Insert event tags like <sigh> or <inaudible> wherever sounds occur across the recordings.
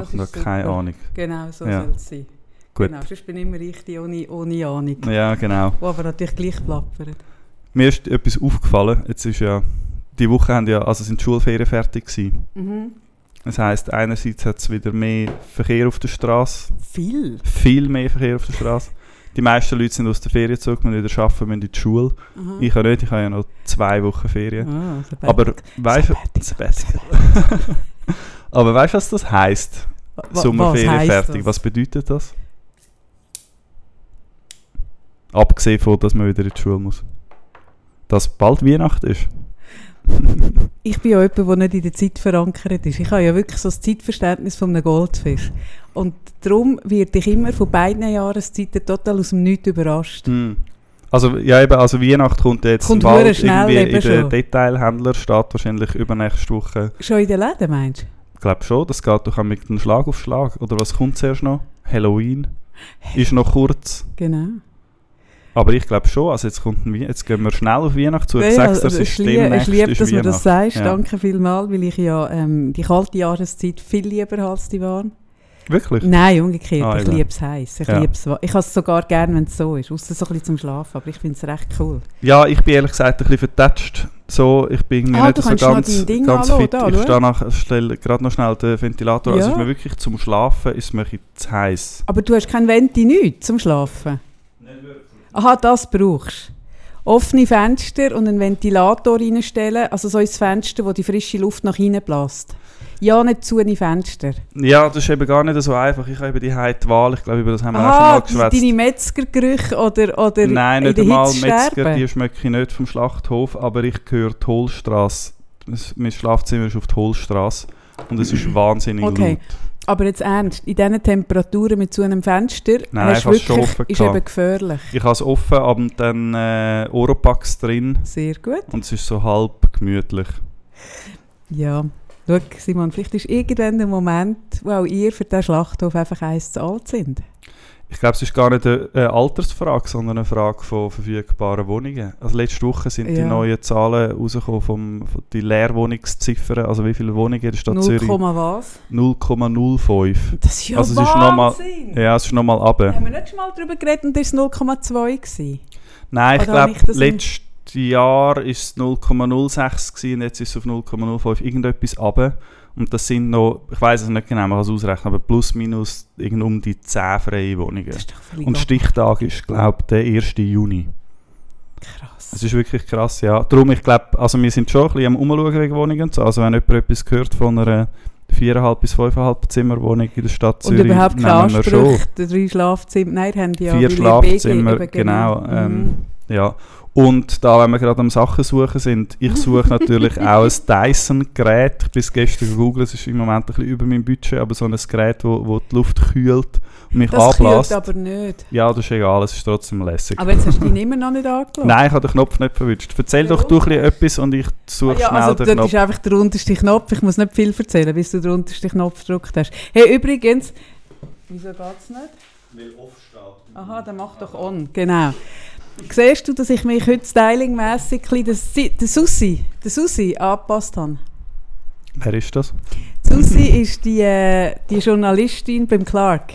Das Ich habe keine super. Ahnung. Genau, so Ja. soll es sein. Gut. Genau, sonst bin ich immer richtig ohne, ohne Ahnung. Ja, genau. Wo aber natürlich gleich plappert. Mir ist etwas aufgefallen. Jetzt ist ja, die Woche haben ja, also sind die Schulferien fertig gewesen. Mhm. Das heisst, einerseits hat es wieder mehr Verkehr auf der Straße, Viel. viel mehr Verkehr auf der Straße. Die meisten Leute sind aus der Ferien zurück, müssen wieder arbeiten, müssen in die Schule. Aha. Ich habe nicht, ich habe ja noch zwei Wochen Ferien. Sabbatical. Aber weißt du. <laughs> Aber weißt du, was das heisst? Wa- was Sommerferien heisst fertig. das? Was bedeutet das? Abgesehen von, dass man wieder in die Schule muss. Dass bald Weihnachten ist. <laughs> Ich bin ja jemand, der nicht in der Zeit verankert ist. Ich habe ja wirklich so das Zeitverständnis von einem Goldfisch. Und darum werde ich immer von beiden Jahreszeiten total aus dem Nichts überrascht. Hm. Also, ja, eben, also Weihnachten kommt jetzt Kommt bald schnell irgendwie in den schon. Detailhändler, steht wahrscheinlich übernächste Woche. Schon in den Läden, meinst du? Ich glaube schon, das geht doch mit einem Schlag auf Schlag. Oder was kommt zuerst noch? Halloween ist noch kurz. Genau. Aber ich glaube schon, also jetzt, kommt jetzt gehen wir schnell auf Weihnachten zu. Ja, sag's dir, also es ich ist liebe, ich liebe ist dass du das sagst. Ja. Danke vielmals, weil ich ja ähm, die kalte Jahreszeit viel lieber als die warm. Wirklich? Nein, umgekehrt. Ah, ich liebe es heiß. Ich Ja. Ich habe es sogar gerne, wenn es so ist. Außer so ein bisschen zum Schlafen. Aber ich finde es recht cool. Ja, ich bin ehrlich gesagt ein bisschen vertatscht. So, ich bin irgendwie Ah, nicht so ganz, Ding ganz fit. da, ich stehe nach, stelle gerade noch schnell den Ventilator. Also Ja. ist mir wirklich zum Schlafen ist mir ein bisschen zu heiß. Aber du hast kein Venti nichts zum Schlafen? Aha, das brauchst. Offene Fenster und einen Ventilator reinstellen, also so ins Fenster, wo die frische Luft nach innen bläst. Ja, nicht zu in Fenster. Ja, das ist eben gar nicht so einfach. Ich habe eben die Heit Wahl. Ich glaube, über das haben wir auch Aha, schon mal geschwätzt. deine Metzgergerüche oder, oder Nein, in nicht der einmal Metzger, die schmecke ich nicht vom Schlachthof, aber ich gehöre die Hohlstrasse. Das- Mein Schlafzimmer ist auf die Hohlstrasse und es ist wahnsinnig Okay. laut. Aber jetzt ernst, in diesen Temperaturen mit so einem Fenster Nein, hast es schon wirklich, offen ist gehabt. eben gefährlich. Ich habe es offen, aber dann äh, Oropax drin Sehr gut. und es ist so halb gemütlich. Ja. Schau, Simon, vielleicht ist irgendwann der Moment, wo auch ihr für den Schlachthof einfach eins zu alt sind. Ich glaube, es ist gar nicht eine, Altersfrage, sondern eine Frage von verfügbaren Wohnungen. Also letzte Woche sind die Ja. neuen Zahlen rausgekommen vom, von die Leerwohnungsziffern. Also wie viele Wohnungen in der Stadt 0, Zürich? was? 0,05. Das ist ja Also es ist mal- Wahnsinn! Ja, es ist nochmal runter. Haben wir nicht schon mal darüber geredet und das war 0,2 gewesen? Nein, ich Oder glaube, ich im- letztes Jahr war es 0,06 gewesen und jetzt ist es auf 0,05 irgendetwas runter. Und das sind noch, ich weiß es nicht genau, man kann es ausrechnen, aber plus minus irgend um die 10 freie Wohnungen. Das ist doch völlig Und Stichtag ist, glaube ich, der 1. Juni. krass. Es ist wirklich krass, ja. Darum, ich glaube, also wir sind schon ein bisschen am Umschauen wegen Wohnungen und so. Also wenn jemand etwas gehört von einer 4,5 bis 5,5 Zimmerwohnung in der Stadt Und Zürich, überhaupt keine. Ansprüche, drei Schlafzimmer, nein, haben die ja Vier ihr Schlafzimmer, BG genau, Mhm. ähm, Ja. Und da, wenn wir gerade am Sachen suchen sind, ich suche <laughs> natürlich auch ein Dyson-Gerät. Ich bin es gestern gegoogelt, es ist im Moment ein bisschen über meinem Budget, aber so ein Gerät, wo, wo die Luft kühlt und mich das kühlt anbläst. aber nicht. Ja, das ist egal, es ist trotzdem lässig. Aber jetzt hast du <laughs> ihn immer noch nicht angelassen. Nein, ich habe den Knopf nicht verwünscht. Erzähl doch du ein bisschen etwas und ich suche Ah ja, schnell also den Knopf. ist einfach der unterste Knopf. Ich muss nicht viel erzählen, bis du den untersten Knopf gedrückt hast. Hey, übrigens... Wieso geht es nicht? Weil off steht. Aha, dann mach doch on. Genau. Siehst du, dass ich mich heute stylingmässig den Susi, Susi angepasst habe? Wer ist das? Susi <laughs> ist die, äh, die Journalistin beim Clark.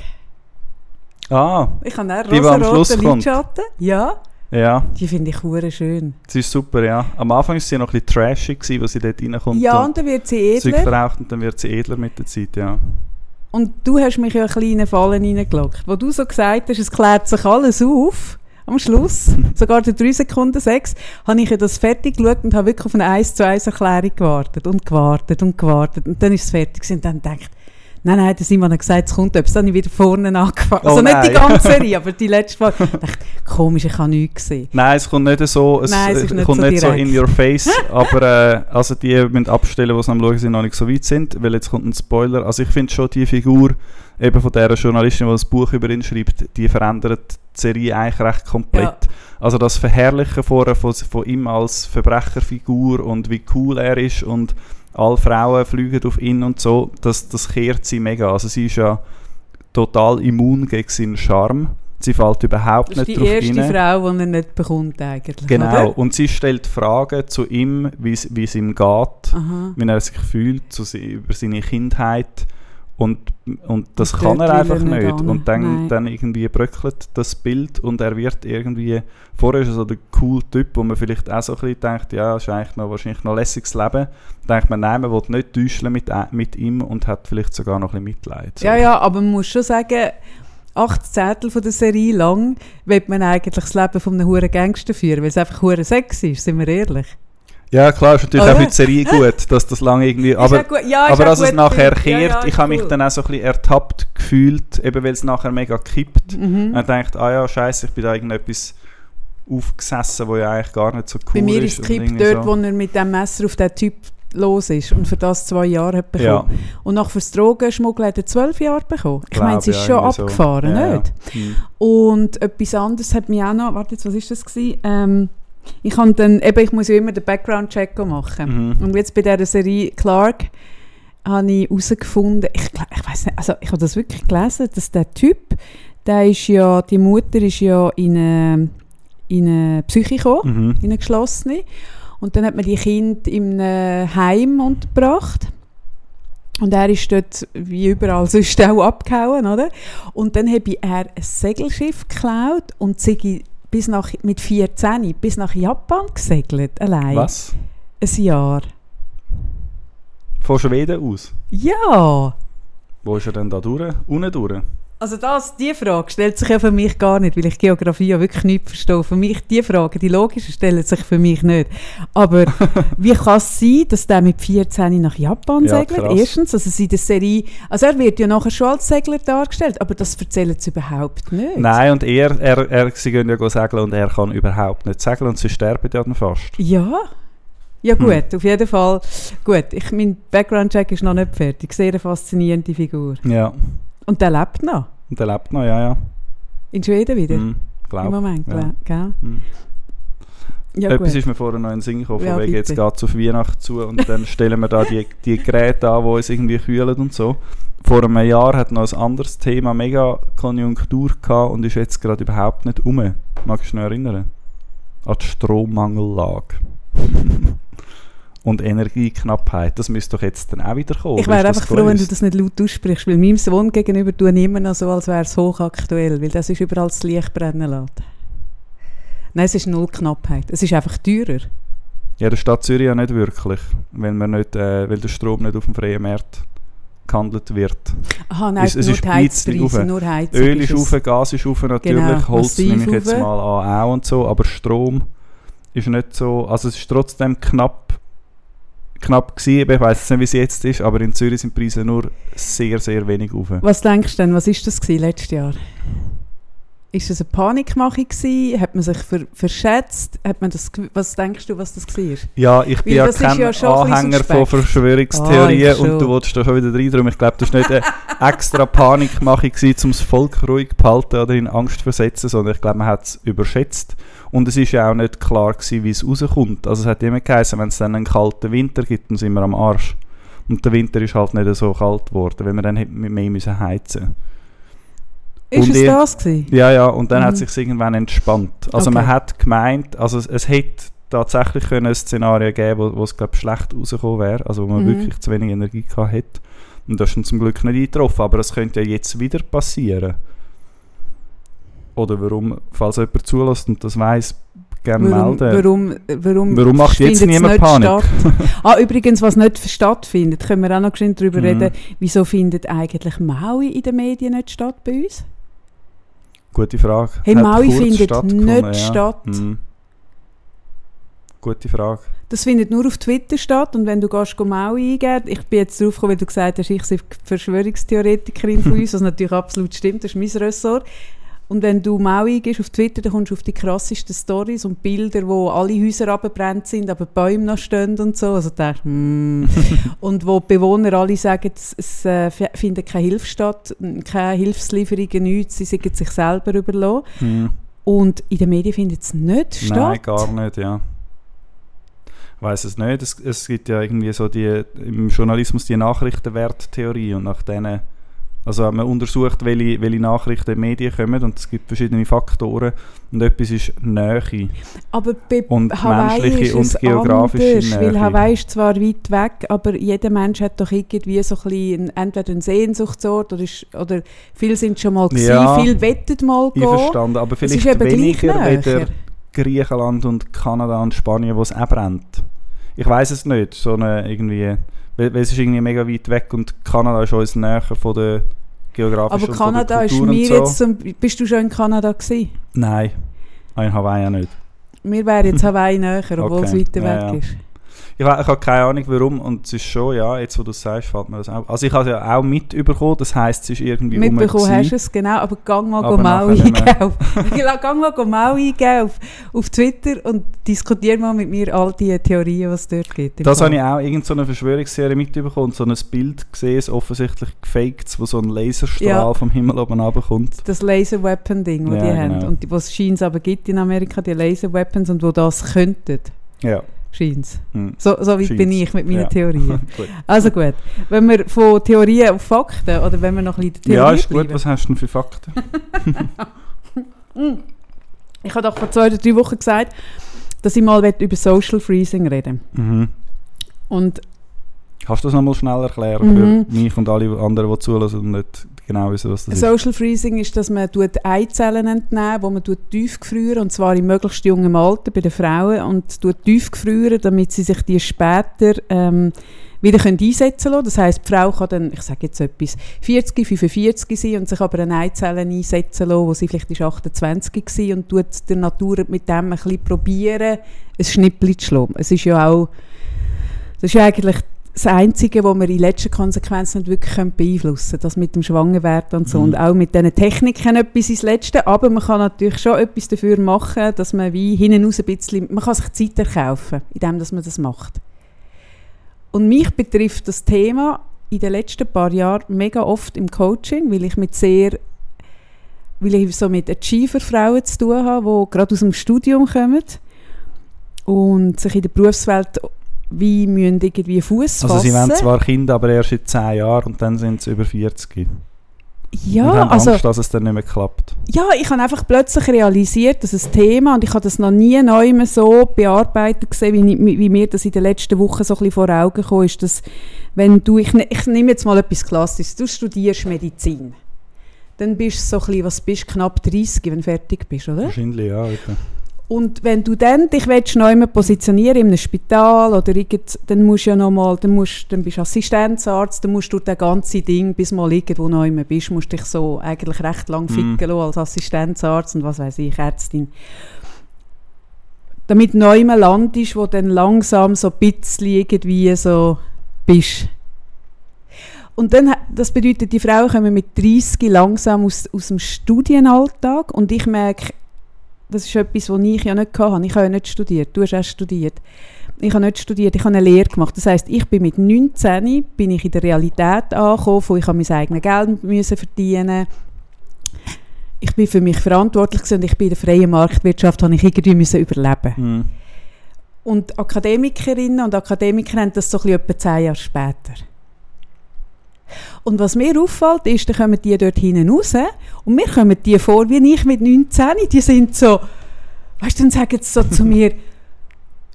Ah, Ich habe einen rosa-roten. Lidschatten. Ja, ja, die finde ich hure schön. sie ist super, ja. Am Anfang war sie noch ein bisschen trashig, gewesen, als sie dort reinkommt Ja, und und dann wird sie edler. verraucht und dann wird sie edler mit der Zeit, ja. Und du hast mich ja einen Fallen reingelockt. Wo du so gesagt hast, es klärt sich alles auf, am Schluss, <laughs> sogar der 3 Sekunden 6, habe ich ja das fertig geschaut und habe wirklich auf eine 1 zu 1 Erklärung gewartet und gewartet und gewartet. Und dann ist es fertig gewesen und dann gedacht, nein, nein, der Simon hat gesagt, es kommt etwas. Dann habe ich wieder vorne angefangen. Oh also nicht die ganze Serie, <laughs> aber die letzte Mal. Ich dachte, komisch, ich habe nichts gesehen. Nein, es kommt nicht so, es, Nein, es nicht kommt so nicht so in your face, <laughs> aber äh, also die müssen abstellen, die es am Schauen sind, noch nicht so weit sind, weil jetzt kommt ein Spoiler. Also ich finde schon, die Figur eben von der Journalistin, die das Buch über ihn schreibt, die verändert die Serie eigentlich recht komplett. Also das Verherrlichen vorher von, von ihm als Verbrecherfigur und wie cool er ist und alle Frauen fliegen auf ihn und so, das, das kehrt sie mega. Also sie ist ja total immun gegen seinen Charme. Sie fällt überhaupt Das ist nicht die drauf erste rein. Frau, die er nicht bekommt eigentlich. Genau, Oder? und sie stellt Fragen zu ihm, wie es ihm geht, Aha. wie er sich fühlt, zu, über seine Kindheit. Und, und das Und kann er will einfach nicht. Und dann, Nein. dann irgendwie bröckelt das Bild und er wird irgendwie, vorher ist er so der cool Typ, wo man vielleicht auch so ein bisschen denkt, ja, ist eigentlich noch, wahrscheinlich noch lässiges Leben. Dann denkt man, nein, man will nicht täuschen mit, äh, mit ihm und hat vielleicht sogar noch ein bisschen Mitleid. So. Ja, ja, aber man muss schon sagen, acht Zettel von der Serie lang wird man eigentlich das Leben von einem huren Gangster führen, weil es einfach hure sexy ist, sind wir ehrlich. Ja, klar, ist natürlich auch für die Serie gut, dass das lange irgendwie, Ist aber ja, ist Aber als es nachher gefilmt. kehrt, Ja, ja, ich habe mich cool. dann auch so ein bisschen ertappt gefühlt, eben weil es nachher mega kippt. Mhm. Und denkt, ah ja, scheiße, ich bin da irgendetwas aufgesessen, wo ja eigentlich gar nicht so cool Bei mir ist. ist es irgendwie dort, wo er mit dem Messer auf den Typ los ist und für das zwei Jahre hat bekommen. Ja, Und nach fürs Drogenschmuggeln hat er zwölf Jahre bekommen. Ich meine, es ist ja, schon irgendwie so. abgefahren, Ja, nicht? Hm. Und etwas anderes hat mich auch noch, warte jetzt, was ist das gewesen? Ähm, ich habe dann, eben, ich muss ja immer den Background-Check machen. Mhm. Und jetzt bei dieser Serie Clark habe ich herausgefunden, ich, ich weiß nicht, also ich habe das wirklich gelesen, dass der Typ, der ist ja, die Mutter ist ja in eine, in eine Psyche gekommen, Mhm. in eine geschlossene. Und dann hat man die Kinder in einem Heim untergebracht. Und er ist dort, wie überall sonst auch, abgehauen, oder? Und dann habe er ein Segelschiff geklaut und sei bis nach, mit 14 bis nach Japan gesegelt, allein. Was? Ein Jahr. Von Schweden aus? Ja! Wo ist er denn da durch? Unten durch? Also das, die Frage stellt sich ja für mich gar nicht, weil ich Geografie ja wirklich nicht verstehe. Für mich, die Frage, die logische, stellen sich für mich nicht. Aber <laughs> wie kann es sein, dass der mit 14 nach Japan Ja, segelt? krass. Erstens, also in der Serie, also er wird ja nachher schon als Segler dargestellt, aber das erzählen sie überhaupt nicht. Nein, und er, er, er, sie gehen ja segeln und er kann überhaupt nicht segeln und sie sterben ja dann fast. Ja. Ja Hm. gut, auf jeden Fall. Gut, ich, mein Background-Check ist noch nicht fertig. Sehr eine faszinierende Figur. Ja, Und der lebt noch. und er lebt noch, ja, ja. In Schweden wieder. Hm, glaub. Im Moment, ja. gell? Hm. Ja Etwas gut. ist mir vorher noch in den Sinn gekommen, Ja, wegen jetzt geht es auf Weihnachten zu und dann stellen wir da die, die Geräte an, die uns irgendwie kühlen und so. Vor einem Jahr hat noch ein anderes Thema mega Konjunktur gehabt und ist jetzt gerade überhaupt nicht um. Magst du dich noch erinnern? An die Strommangellage. <laughs> und Energieknappheit. Das müsste doch jetzt dann auch wieder kommen. Ich wäre einfach froh, wenn du das nicht laut aussprichst, weil meinem Sohn gegenüber tue ich immer noch so, als wäre es hochaktuell, weil das ist überall das Licht brennen lassen. Nein, es ist null Knappheit. Es ist einfach teurer. Ja, der Stadt Zürich ja nicht wirklich, wenn, man nicht, äh, weil der Strom nicht auf dem freien Markt gehandelt wird. Aha, nein, Es- es nur ist Heizpreise, nur Heizung Öl ist rauf, Gas ist rauf natürlich, Genau, Holz nehme ich jetzt mal an auch und so, aber Strom ist nicht so, also es ist trotzdem knapp, knapp gewesen, ich weiß nicht, wie es jetzt ist, aber in Zürich sind die Preise nur sehr, sehr wenig rauf. Was denkst du denn, was ist das letztes Jahr? Ist das eine Panikmache gewesen? Hat man sich ver verschätzt? Hat man das, was denkst du, was das war? Ja, ich bin Weil ja kein ja Anhänger von. Verschwörungstheorien ich und du wolltest da schon wieder rein, darum ich glaube, das war nicht eine <laughs> extra Panikmache, gewesen, um das Volk ruhig zu behalten oder in Angst zu versetzen, sondern ich glaube, man hat es überschätzt. Und es ist ja auch nicht klar gewesen, wie es rauskommt. Also es hat immer geheißen, wenn es dann einen kalten Winter gibt, dann sind wir am Arsch. Und der Winter ist halt nicht so kalt geworden, weil wir dann hätten mehr müssen heizen Ist Und es ihr- das gewesen? Ja, ja, und dann hat Mhm. es sich irgendwann entspannt. Also man Okay. hat gemeint, also es, es hätte tatsächlich können ein Szenario geben wo, wo es glaub, schlecht rausgekommen wäre, also wo man Mhm. wirklich zu wenig Energie gehabt hätte. Und das ist dann zum Glück nicht eingetroffen, aber es könnte ja jetzt wieder passieren. Oder warum, falls jemand zulässt und das weiß, gerne Warum, melden. warum, warum, Warum macht jetzt niemand nicht Panik? <laughs> ah, übrigens, was nicht stattfindet, können wir auch noch geschwind darüber Mhm. reden, wieso findet eigentlich Maui in den Medien nicht statt bei uns? Gute Frage. Hey, Maui findet nicht statt. Mhm. Gute Frage. Das findet nur auf Twitter statt und wenn du gehst, Maui eingeben, ich bin jetzt drauf gekommen, weil du gesagt hast, ich sei Verschwörungstheoretikerin von <laughs> uns, was natürlich absolut stimmt, das ist mein Ressort. Und wenn du Maui eingibst auf Twitter, dann kommst du auf die krassesten Stories und Bilder, wo alle Häuser abgebrannt sind, aber Bäume noch stehen und so. Also denkst mm. <laughs> Und wo die Bewohner alle sagen, es, es äh, findet keine Hilfe statt, keine Hilfslieferungen, nichts, sie sind sich selber überlassen. Mhm. Und in den Medien findet es nicht statt. Nein, gar nicht, ja. Ich weiß es nicht. Es, es gibt ja irgendwie so die, im Journalismus die Nachrichtenwerttheorie und nach denen Also man untersucht, welche, welche Nachrichten in die Medien kommen und es gibt verschiedene Faktoren und etwas ist Nähe. Aber bei Und Hawaii menschliche ist und es geografische anders, weil Nähe. Hawaii ist zwar weit weg, aber jeder Mensch hat doch irgendwie so ein bisschen entweder einen Sehnsuchtsort oder, ist, oder viele sind schon mal gewesen, Ja. viele wettet mal gehen. Einverstanden, aber vielleicht ist weniger weder Griechenland und Kanada und Spanien, wo es auch brennt. Ich weiß es nicht, so eine irgendwie, weil, weil es ist irgendwie mega weit weg und Kanada ist uns näher von der geografischen Aber Kanada ist mir so. jetzt, zum, bist du schon in Kanada gewesen? Nein, Ah, in Hawaii auch nicht. Mir wäre jetzt Hawaii näher, obwohl es Okay, weiter ja, weg ja. ist. Ich, ich habe keine Ahnung warum und es ist schon, ja, jetzt wo du es sagst, fällt mir das auch. Also ich habe es ja auch mitbekommen, das heisst, es ist irgendwie Mitbekommen hast du es, genau, aber gang mal Aber Mau. <laughs> Ja, gang mal Mau eingeben auf, Twitter und diskutier mal mit mir all die Theorien, was es dort gibt. Das Fall. habe ich auch irgendeine so eine Verschwörungsserie mitbekommen und so ein Bild gesehen, das offensichtlich gefaked, wo so ein Laserstrahl Ja. vom Himmel oben runterkommt. das Laser Weapon Ding, das Ja, die haben genau. und die- was scheint aber gibt in Amerika die Laser Weapons und wo das könnten, Ja. Scheint hm. So, so weit bin Scheint's. ich mit meinen Ja. Theorien. <laughs> Gut. Also gut, wenn wir von Theorien auf Fakten oder wenn wir noch ein bisschen der Ja, Theorie ist gut. bleiben. Was hast du denn für Fakten? <laughs> Ich habe doch vor zwei oder drei Wochen gesagt, dass ich mal über Social Freezing reden Mhm. und Kannst du das nochmal schnell erklären Mhm. für mich und alle anderen, die zulassen und nicht genau wissen, das ist? Social Freezing ist, dass man Eizellen entnehmen, wo man tut tiefgefrieren und zwar im möglichst jungen Alter bei den Frauen und tut tiefgefrieren, damit sie sich die später ähm, wieder können einsetzen können. Das heißt, die Frau kann dann, ich sage jetzt etwas, 40, 45 sein und sich aber eine Eizelle einsetzen lassen, wo sie vielleicht ist 28 war und tut der Natur mit dem ein bisschen probieren, ein Schnippli zu schlagen. Es ist ja auch, das ist ja eigentlich das Einzige, was wir in letzter Konsequenz nicht wirklich beeinflussen können. Das mit dem Schwangerwerden und so. Mhm. Und auch mit diesen Techniken etwas ins Letzte. Aber man kann natürlich schon etwas dafür machen, dass man wie hinten raus ein bisschen, man kann sich Zeit erkaufen, indem dass man das macht. Und mich betrifft das Thema in den letzten paar Jahren mega oft im Coaching, weil ich mit sehr weil ich so mit Achiever-Frauen zu tun habe, die gerade aus dem Studium kommen und sich in der Berufswelt wie müssen irgendwie Fuß fassen. Also sie wollen zwar Kinder, aber erst in 10 Jahren und dann sind sie über 40. und ja, haben also Angst, dass es dann nicht mehr klappt. ja, ich habe einfach plötzlich realisiert, dass ein Thema und ich habe das noch nie neu mehr so bearbeitet gesehen, wie, wie mir das in den letzten Wochen so ein bisschen vor Augen gekommen ist, dass wenn du, ich, ne- ich nehme jetzt mal etwas Klassisches, du studierst Medizin, dann bist du so ein bisschen, was bist knapp 30, wenn du fertig bist, oder? Wahrscheinlich, ja. Okay. Und wenn du dann dich willst, neu mehr positionieren in einem Spital oder irgend, dann musst du ja noch mal, dann, musst, dann bist du Assistenzarzt, dann musst du das ganze Ding, bis mal irgendwo neu mehr bist, musst dich so eigentlich recht lang Mhm. ficken lassen als Assistenzarzt und was weiß ich, Ärztin. Damit neu mehr landest, wo dann langsam so ein bisschen irgendwie so bist. Und dann, das bedeutet, die Frauen kommen mit 30 langsam aus, aus dem Studienalltag und ich merke, das ist etwas, was ich ja nicht hatte. Ich habe ja nicht studiert. Du hast erst studiert. Ich habe nicht studiert, ich habe eine Lehre gemacht. Das heisst, ich bin mit 19 bin ich in der Realität angekommen, wo ich mein eigenes Geld müssen verdienen Ich bin für mich verantwortlich und ich bin in der freien Marktwirtschaft habe ich irgendwie müssen überleben. Hm. Und Akademikerinnen und Akademiker haben das so ein bisschen etwa zehn Jahre später. Und was mir auffällt, ist, dann kommen die dort hinten raus und mir kommen die vor, wie ich mit 19, die sind so, weißt du, dann sagen sie so zu <laughs> mir,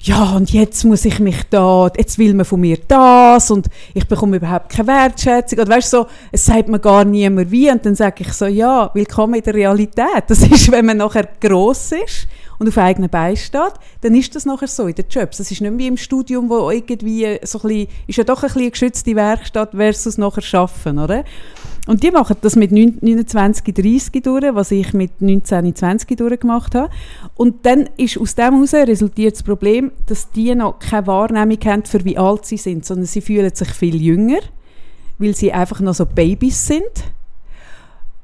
ja, und jetzt muss ich mich da, jetzt will man von mir das und ich bekomme überhaupt keine Wertschätzung. Oder weißt so, es sagt mir gar niemand wie. Und dann sage ich so, ja, willkommen in der Realität. Das <laughs> ist, wenn man nachher gross ist und auf eigenen Beinen steht, dann ist das nachher so in den Jobs. Das ist nicht wie im Studium, wo irgendwie so ein bisschen, ist ja doch ein bisschen geschützte Werkstatt versus nachher Schaffen, oder? Und die machen das mit 9 29, 30 durch, was ich mit 19, 20 durchgemacht habe. Und dann ist aus dem heraus resultiert das Problem, dass die noch keine Wahrnehmung haben, für wie alt sie sind, sondern sie fühlen sich viel jünger, weil sie einfach noch so Babys sind.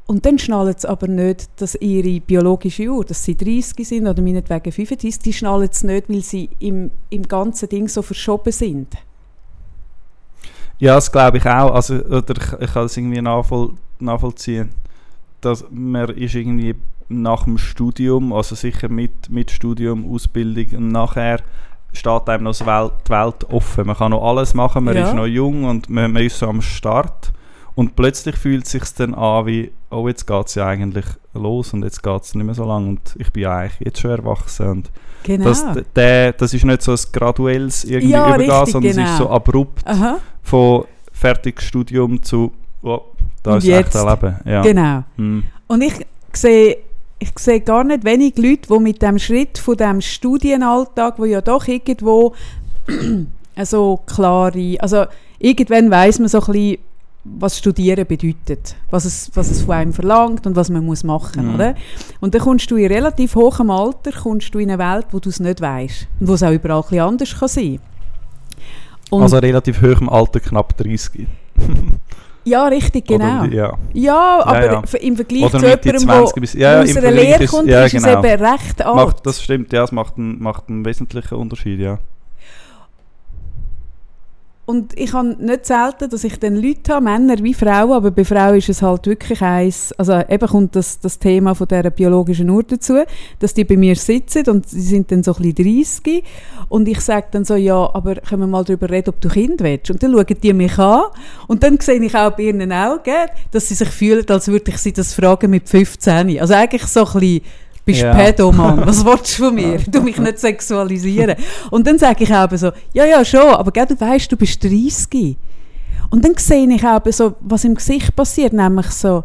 Und dann schnallen sie aber nicht, dass ihre biologische Uhr, dass sie 30 sind oder meinetwegen 35, die schnallen es nicht, weil sie im, im ganzen Ding so verschoben sind. Ja, das glaube ich auch. Also, oder ich, ich kann das irgendwie nachvoll, nachvollziehen. Dass man ist irgendwie nach dem Studium, also sicher mit, mit Studium, Ausbildung und nachher steht einem noch Welt, die Welt offen. Man kann noch alles machen, man Ja. ist noch jung und man, man ist so am Start. Und plötzlich fühlt es sich dann an wie, oh, jetzt geht es ja eigentlich los und jetzt geht es nicht mehr so lange und ich bin ja eigentlich jetzt schon erwachsen. Und Genau. das, der, das ist nicht so ein graduelles irgendwie Ja, Übergehen, sondern es ist genau. so abrupt Aha, von fertiges Studium zu, oh, da ist echt jetzt? ein Leben. Ja. genau. Hm. Und ich sehe, ich sehe gar nicht wenig Leute, die mit dem Schritt von dem Studienalltag, wo ja doch irgendwo <clears throat> so klare, also irgendwann weiß man so ein bisschen, was Studieren bedeutet, was es, was es von einem verlangt und was man muss machen, Mhm. oder? Und dann kommst du in relativ hohem Alter kommst du in eine Welt, wo du es nicht weißt und wo es auch überall ein bisschen anders kann sein. Und Also relativ hoch im Alter, knapp 30. <laughs> ja, richtig, genau. Oder, ja. Ja, aber ja. f- im Vergleich Oder zu jemandem, 20 der bis- ja, ja, aus einer Lehre ist- kommt, ja, ist genau. es eben recht alt. Macht, das stimmt, ja, es macht einen, macht einen wesentlichen Unterschied, ja. Und ich habe nicht selten, dass ich dann Leute habe, Männer wie Frauen, aber bei Frauen ist es halt wirklich eins, also eben kommt das, das Thema von dieser biologischen Uhr dazu, dass die bei mir sitzen und sie sind dann so ein bisschen 30 und ich sage dann so, ja, aber können wir mal darüber reden, ob du Kind willst? Und dann schauen die mich an und dann sehe ich auch bei ihren Augen, dass sie sich fühlen, als würde ich sie das fragen mit 15. Also eigentlich so ein bisschen, bist Ja. Pedo, Mann, was <laughs> willst du von mir? Du mich nicht sexualisieren. Und dann sage ich auch so, ja, ja, schon, aber gell, du weißt, du bist 30. Und dann sehe ich auch so, was im Gesicht passiert, nämlich so,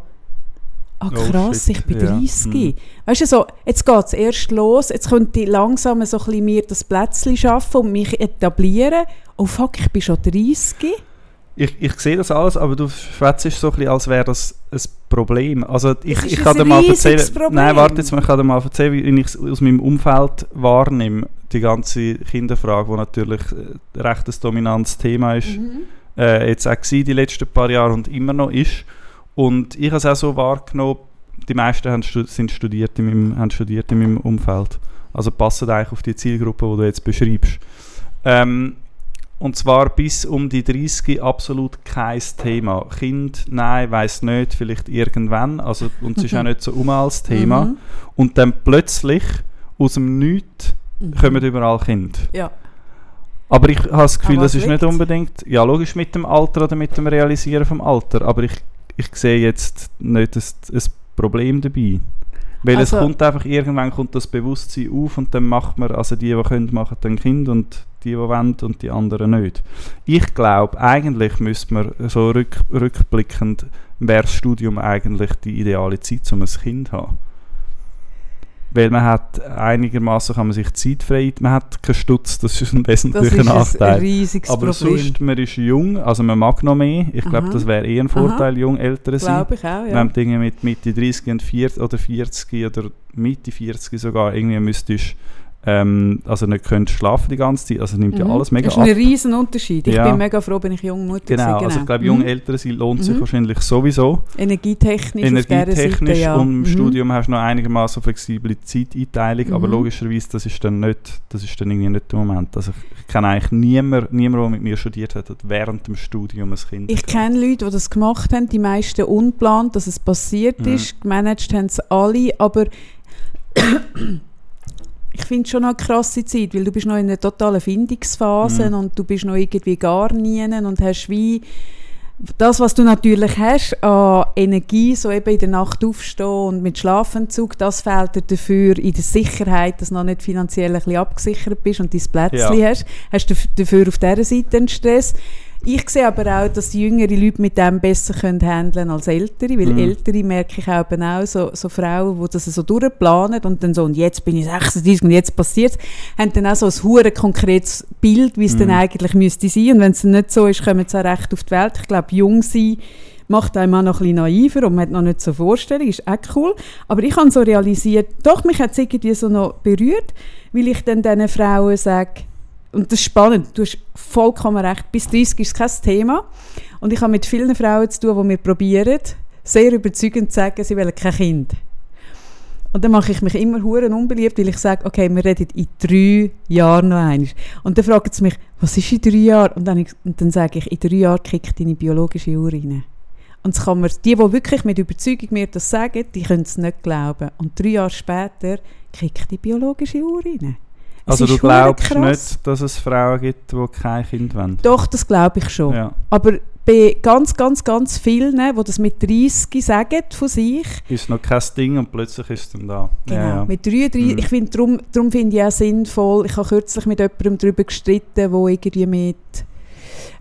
ah Oh, krass, shit, ich bin ja, 30. mhm. Weißt du, so, jetzt geht es erst los, jetzt könnte ich langsam so ein bisschen mir das Plätzchen schaffen und mich etablieren. Oh fuck, ich bin schon 30. Ich, ich sehe das alles, aber du schwätzt so ein bisschen, als wäre das ein Problem. Also ich, ich kann dir mal erzählen, Problem. nein, warte jetzt, mal, ich kann dir mal erzählen, wie ich es aus meinem Umfeld wahrnehme, die ganze Kinderfrage, die natürlich äh, recht ein dominantes Thema ist, äh, jetzt auch gewesen, die letzten paar Jahre und immer noch ist. Und ich habe es auch so wahrgenommen, die meisten haben, sind studiert in meinem, haben studiert in meinem Umfeld. Also passen eigentlich auf die Zielgruppe, die du jetzt beschreibst. Ähm, und zwar bis um die 30 absolut kein Thema. Kind, nein, weiß nicht, vielleicht irgendwann. Also, und es ist auch <laughs> nicht so um als Thema. Mhm. Und dann plötzlich, aus dem Nichts, Mhm. kommen überall Kinder. Ja. Aber ich habe das Gefühl, das ist nicht liegt's? unbedingt, ja logisch mit dem Alter oder mit dem Realisieren vom Alter, aber ich, ich sehe jetzt nicht ein, ein Problem dabei. Weil Also- es kommt einfach, irgendwann kommt das Bewusstsein auf und dann macht man, also die, die können, machen dann Kind und die, die wollen und die anderen nicht. Ich glaube, eigentlich müsste man so rück, rückblickend, wäre das Studium eigentlich die ideale Zeit, um ein Kind zu haben. Weil man hat einigermaßen kann man sich Zeit frei, man hat keinen Stutz, das ist ein wesentlicher ist ein Nachteil. riesiges Aber Problem. sonst, man ist jung, also man mag noch mehr. Ich glaube, Aha. das wäre eher ein Vorteil, jung älter sein. Glaube ich auch, ja. Wenn irgendwie mit Mitte 30 und 40 oder 40 oder Mitte 40 sogar irgendwie müsstest, ähm, also nicht könntest schlafen die ganze Zeit, also nimmt ja Mhm. alles mega Das ist ab. ein riesen Unterschied. Ich Ja. bin mega froh, bin ich junge Mutter Genau, gewesen, also ich glaube, jung Mhm. älter sein lohnt sich Mhm. wahrscheinlich sowieso. Energietechnisch, Energietechnisch Seite, ja. und im Mhm. Studium hast du noch einigermaßen flexible Zeiteinteilung, aber Mhm. logischerweise, das ist dann nicht, das ist dann irgendwie nicht der Moment. Also ich, kenne eigentlich niemanden, niemand, der mit mir studiert hat, hat während dem Studium ein Kind Ich kenne Leute, die das gemacht haben, die meisten unplant, dass es passiert Mhm. ist. Gemanagt haben es alle, aber ich finde es schon eine krasse Zeit, weil du bist noch in einer totalen Findungsphase Mhm. und du bist noch irgendwie gar nie und hast wie das, was du natürlich hast an Energie, so eben in der Nacht aufstehen und mit Schlafentzug, das fehlt dir dafür in der Sicherheit, dass du noch nicht finanziell ein bisschen abgesichert bist und dein Plätzchen Ja. hast. Hast du dafür auf dieser Seite einen Stress. Ich sehe aber auch, dass jüngere Leute mit dem besser können handeln als ältere, weil Mhm. ältere merke ich auch, eben auch so, so Frauen, die das so durchplanen und dann so, und jetzt bin ich 36 und jetzt passiert haben dann auch so ein hure konkretes Bild, wie es dann Mhm. eigentlich müsste sein. Und wenn es dann nicht so ist, kommen sie auch recht auf die Welt. Ich glaube, jung sein macht einem auch noch ein bisschen naiver und man hat noch nicht so Vorstellung, ist auch cool. Aber ich habe so realisiert, doch, mich hat es irgendwie so noch berührt, weil ich dann diesen Frauen sage, und das ist spannend, du hast vollkommen recht, bis 30 ist kein Thema. Und ich habe mit vielen Frauen zu tun, die mir probieren, sehr überzeugend zu sagen, sie wollen kein Kind. Und dann mache ich mich immer huren unbeliebt, weil ich sage, okay, wir reden in drei Jahren noch einmal. Und dann fragen sie mich, was ist in drei Jahren? Und dann, und dann sage ich, in drei Jahren kickt deine biologische Uhr rein. Und kann man, die, die wirklich mit Überzeugung mir das sagen, die können es nicht glauben. Und drei Jahre später kickt die biologische Uhr rein. Also du glaubst krass. nicht, dass es Frauen gibt, die kein Kind wollen? Doch, das glaube ich schon. Ja. Aber bei ganz, ganz, ganz vielen, die das mit 30 sagen von sich. Ist noch kein Ding und plötzlich ist es dann da. Genau, Ja, ja. mit 33. Mhm. Ich finde, darum, darum finde ich auch sinnvoll, ich habe kürzlich mit jemandem darüber gestritten, wo irgendwie mit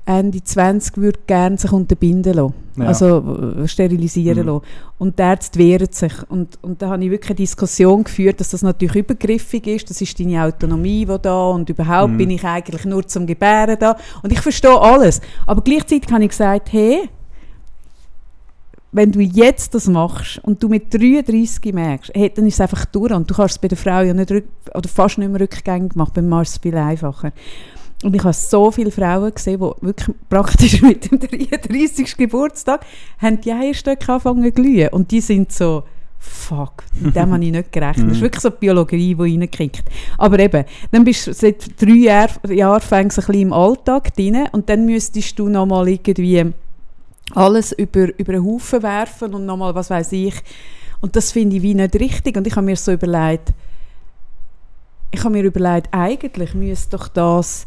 Ende 20 würde gerne sich unterbinden lassen. Ja. Also äh, sterilisieren Mhm. lassen. Und der Arzt wehrt sich. Und, und da habe ich wirklich eine Diskussion geführt, dass das natürlich übergriffig ist. Das ist deine Autonomie, die da und überhaupt Mhm. bin ich eigentlich nur zum Gebären da. Und ich verstehe alles. Aber gleichzeitig habe ich gesagt, hey, wenn du jetzt das machst und du mit 33 merkst, hey, dann ist es einfach durch und du kannst es bei der Frau ja nicht oder fast nicht mehr rückgängig machen, beim Mann ist es viel einfacher. Und ich habe so viele Frauen gesehen, die wirklich praktisch <laughs> mit dem 33. Geburtstag haben die Eierstöcke angefangen zu glühen. Und die sind so, fuck, mit dem habe ich nicht gerechnet. Das ist <laughs> Mhm. wirklich so die Biologie, die reinkickt. Aber eben, dann bist du seit drei Jahren Jahr fängst du ein bisschen im Alltag drin und dann müsstest du nochmal irgendwie alles über, über einen Haufen werfen und nochmal, was weiß ich. Und das finde ich wie nicht richtig. Und ich habe mir so überlegt, ich habe mir überlegt, eigentlich müsste doch das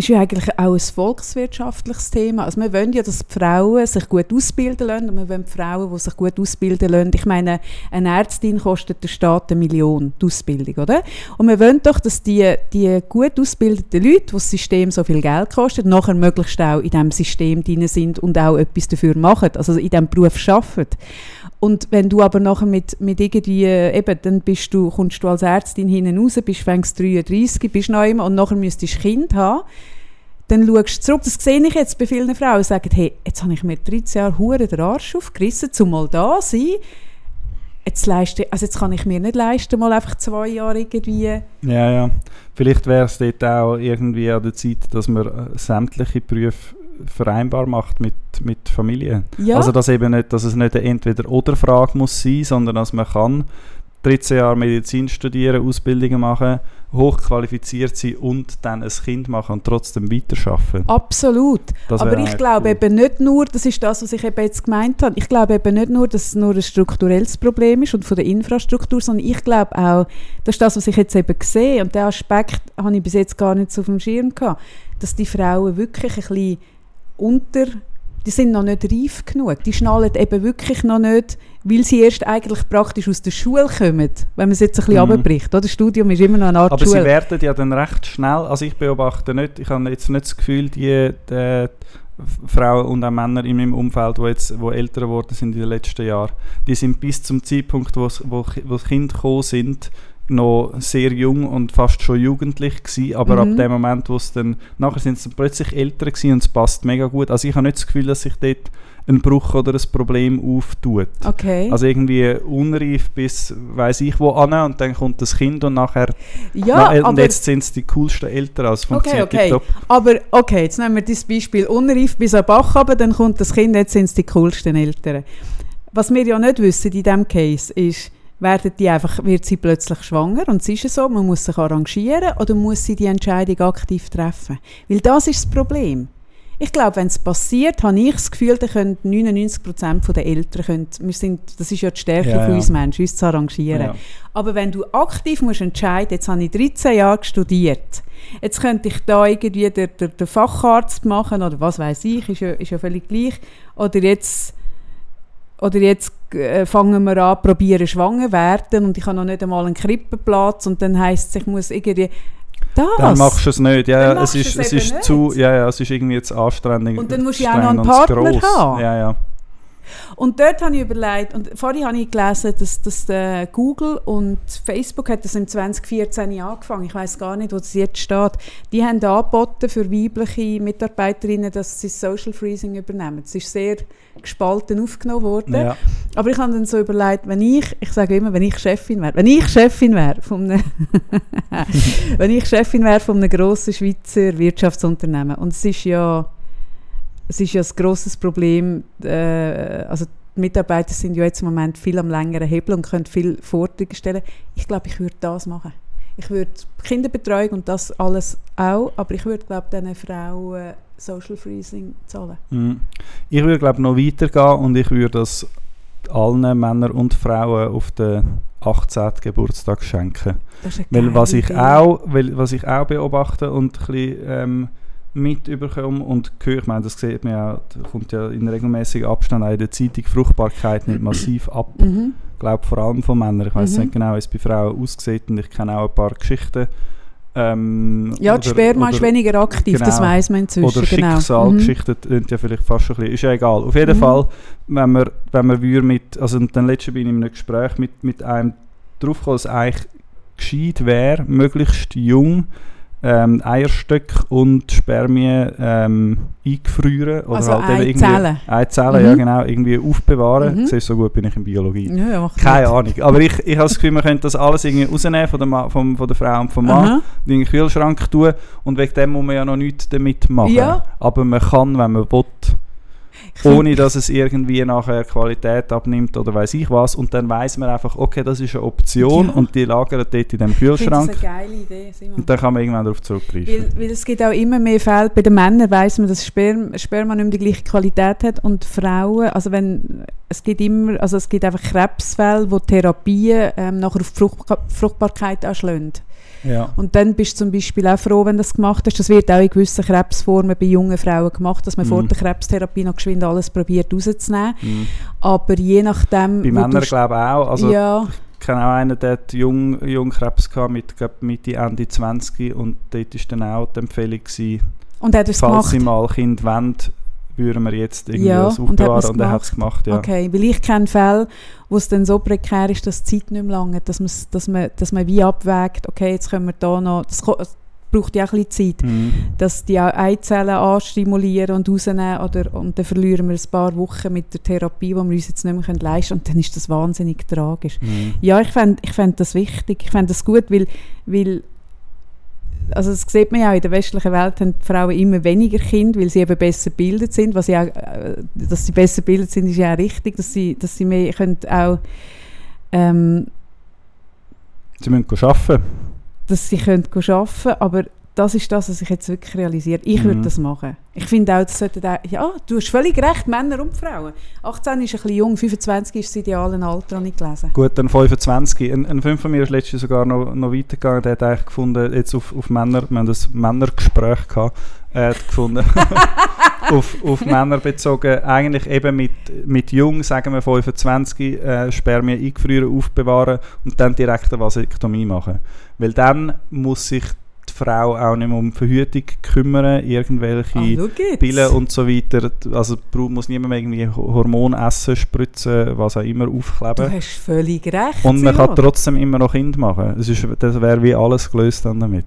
ist ja eigentlich auch ein volkswirtschaftliches Thema. Also wir wollen ja, dass die Frauen sich gut ausbilden lassen und wir wollen die Frauen, die sich gut ausbilden lassen. Ich meine, eine Ärztin kostet der Staat eine Million, die Ausbildung, oder? Und wir wollen doch, dass die, die gut ausgebildeten Leute, die das System so viel Geld kostet, nachher möglichst auch in diesem System drin sind und auch etwas dafür machen, also in diesem Beruf arbeiten. Und wenn du aber nachher mit, mit irgendwie, äh, eben, dann bist du, kommst du als Ärztin hinten raus, bist fängst 33, bist neu und nachher müsstest du Kind haben, dann schaust du zurück, das sehe ich jetzt bei vielen Frauen, die sagen, hey, jetzt habe ich mir 13 Jahre Hure den Arsch aufgerissen, um mal da zu sein. Jetzt, leiste, also jetzt kann ich mir nicht leisten, mal einfach zwei Jahre irgendwie... Ja, ja. Vielleicht wäre es dort auch irgendwie an der Zeit, dass man äh, sämtliche Berufe vereinbar macht mit, mit Familie. Ja, Also dass, eben nicht, dass es nicht eine Entweder-Oder-Frage muss sein, sondern dass man kann 13 Jahre Medizin studieren, Ausbildungen machen, hochqualifiziert sein und dann ein Kind machen und trotzdem weiterarbeiten. absolut. Das Aber ich glaube cool. eben nicht nur, das ist das, was ich eben jetzt gemeint habe, ich glaube eben nicht nur, dass es nur ein strukturelles Problem ist und von der Infrastruktur, sondern ich glaube auch, das ist das, was ich jetzt eben sehe und den Aspekt habe ich bis jetzt gar nicht so auf dem Schirm gehabt, dass die Frauen wirklich ein bisschen unter, die sind noch nicht reif genug, die schnallen eben wirklich noch nicht, weil sie erst eigentlich praktisch aus der Schule kommen, wenn man es jetzt ein bisschen Mhm. runterbricht. Oder? Das Studium ist immer noch eine Art Aber sie Schule. werden ja dann recht schnell, also ich beobachte nicht, ich habe jetzt nicht das Gefühl, die, die Frauen und auch Männer in meinem Umfeld, die jetzt wo älter geworden sind in den letzten Jahren, die sind bis zum Zeitpunkt, wo, wo, wo Kinder gekommen sind, noch sehr jung und fast schon jugendlich gewesen, aber Mhm. ab dem Moment, wo es dann, nachher sind sie plötzlich älter gewesen und es passt mega gut. Also ich habe nicht das Gefühl, dass sich dort ein Bruch oder ein Problem auftut. Okay. Also irgendwie unreif bis weiß ich wo an und dann kommt das Kind und nachher ja, na, und aber jetzt sind es die coolsten Eltern, also Okay, funktioniert okay. top. Aber okay, jetzt nehmen wir das Beispiel unreif bis an Bach runter, dann kommt das Kind, jetzt sind es die coolsten Eltern. Was wir ja nicht wissen in diesem Case ist, werden die einfach, wird sie plötzlich schwanger und es ist ja so, man muss sich arrangieren oder muss sie die Entscheidung aktiv treffen? Weil das ist das Problem. Ich glaube, wenn es passiert, habe ich das Gefühl, dann können 99% der Eltern, können, wir sind, das ist ja die Stärke Ja, von ja. uns Menschen, uns zu arrangieren. Ja. Aber wenn du aktiv musst entscheiden, jetzt habe ich 13 Jahre studiert, jetzt könnte ich da irgendwie den, den, den Facharzt machen oder was weiß ich, ist ja, ist ja völlig gleich. Oder jetzt, oder jetzt äh, fangen wir an, probieren schwanger werden und ich habe noch nicht einmal einen Krippenplatz und dann heisst es, ich muss irgendwie das. Dann machst du es nicht. Ja, es ist, es es ist nicht. zu, ja, ja, es ist irgendwie zu anstrengend. Und dann musst du ja auch noch einen Partner gross. haben. Ja, ja. Und dort habe ich überlegt, und vorhin habe ich gelesen, dass, dass äh, Google und Facebook hat das im 2014 angefangen, ich weiß gar nicht, wo das jetzt steht, die haben angeboten für weibliche Mitarbeiterinnen, dass sie Social Freezing übernehmen. Es ist sehr gespalten aufgenommen worden. ja. Aber ich habe dann so überlegt, wenn ich, ich sage immer, wenn ich Chefin wäre, wenn ich Chefin wäre von einem, <laughs> wenn ich Chefin wäre von einem grossen Schweizer Wirtschaftsunternehmen und es ist ja, es ist ja ein grosses Problem, äh, also die Mitarbeiter sind ja jetzt im Moment viel am längeren Hebel und können viel Forderungen stellen. Ich glaube, ich würde das machen. Ich würde Kinderbetreuung und das alles auch, aber ich würde, glaube diesen Frauen Social Freezing zahlen. Mhm. Ich würde glaube noch weitergehen und ich würde das allen Männern und Frauen auf den 18. Geburtstag schenken. Das ist eine Weil was ich, Idee. auch, weil, was ich auch beobachte und ein bisschen, ähm, mitbekomme und höre, ich meine, das sieht man ja, kommt ja in regelmäßigen Abstand auch in der Zeitung, Fruchtbarkeit nimmt massiv ab. Mhm. Ich glaube vor allem von Männern. Ich weiß Mhm. nicht genau, wie es bei Frauen aussieht und ich kenne auch ein paar Geschichten. Ähm, Ja, die Sperma ist weniger aktiv, das genau. weiß man inzwischen. oder genau. Schicksalgeschichten mhm. ja vielleicht fast schon ein bisschen. Ist ja egal. Auf jeden Mhm. Fall, wenn wir, wenn wir würden mit, also dann letzte bin ich in einem Gespräch mit, mit einem draufgekommen, dass es eigentlich gescheit wäre, möglichst jung ähm, Eierstöcke und Spermien ähm, eingefrieren oder Also halt eben Eizellen. irgendwie Eizellen, ja Mhm. genau, irgendwie aufbewahren. Mhm. Siehst so gut bin ich in Biologie. Ja, ja, Keine nichts. Ahnung. Aber ich, ich habe das Gefühl, man könnte das alles irgendwie rausnehmen von der, Ma vom, von der Frau und vom Mann, Aha. in den Kühlschrank tun und wegen dem muss man ja noch nichts damit machen. Ja. Aber man kann, wenn man will, ohne dass es irgendwie nachher Qualität abnimmt oder weiß ich was. Und dann weiß man einfach, okay, das ist eine Option Ja. und die lagern dort in dem finde das Kühlschrank. eine geile Idee, Simon. Und dann kann man irgendwann darauf zurückgreifen. Weil, weil es gibt auch immer mehr Fälle, bei den Männern weiss man, dass Sperm, Sperma nicht mehr die gleiche Qualität hat und Frauen, also wenn, es gibt immer, also es gibt einfach Krebsfälle, wo Therapien ähm, nachher auf die Frucht, Fruchtbarkeit anschlagen. Ja. Und dann bist du zum Beispiel auch froh, wenn du das gemacht hast. Das wird auch in gewissen Krebsformen bei jungen Frauen gemacht, dass man vor Mhm. der Krebstherapie noch geschwind alles probiert rauszunehmen. Mhm. Aber je nachdem... Bei Männern glaube ich auch. Also ja, ich kenne auch einen, der hat jung, jung Krebs gehabt, mit glaub, Mitte, Ende 20 und dort war dann auch die Empfehlung, gewesen, und hat es falls gemacht? sie mal Kind wollen, würden wir jetzt irgendwie Ja, das und aufbewahren. Und er hat es gemacht, ja. Okay, weil ich kenne Fälle, wo es dann so prekär ist, dass die Zeit nicht mehr lange, dass, dass, man, dass man wie abwägt, okay, jetzt können wir da noch, das braucht ja auch ein bisschen Zeit, Mhm. dass die Ei- Eizellen anstimulieren und rausnehmen oder, und dann verlieren wir ein paar Wochen mit der Therapie, die wir uns jetzt nicht mehr können leisten können und dann ist das wahnsinnig tragisch. Mhm. Ja, ich fände ich fänd das wichtig, ich fände das gut, weil, weil also das sieht man ja auch, in der westlichen Welt haben die Frauen immer weniger Kinder, weil sie eben besser gebildet sind. Was ja, äh, dass sie besser gebildet sind, ist ja auch richtig, dass sie, dass sie mehr können auch, ähm, Sie müssen arbeiten. dass sie können arbeiten können, aber das ist das, was ich jetzt wirklich realisiert. Ich würde Mhm. das machen. Ich finde auch, das sollte auch, ja, du hast völlig recht, Männer und Frauen. 18 ist ein bisschen jung, 25 ist das ideale Alter, habe ich gelesen. Gut, dann 25. Ein, ein Freund von mir ist letztens sogar noch, noch weitergegangen. Der hat eigentlich gefunden, jetzt auf, auf Männer, wir haben das Männergespräch gehabt, hat gefunden, <laughs> auf, auf Männer bezogen, eigentlich eben mit, mit jung, sagen wir 25, äh, Spermien eingefrieren, aufbewahren und dann direkt eine Vasektomie machen. Weil dann muss sich die Frau auch nicht mehr um Verhütung kümmern, irgendwelche Ah. Pillen und so weiter. Also die Frau muss niemand mehr irgendwie Hormon essen, spritzen, was auch immer aufkleben. Du hast völlig recht. Und man Simon. kann trotzdem immer noch Kind machen. Ist, das wäre wie alles gelöst dann damit.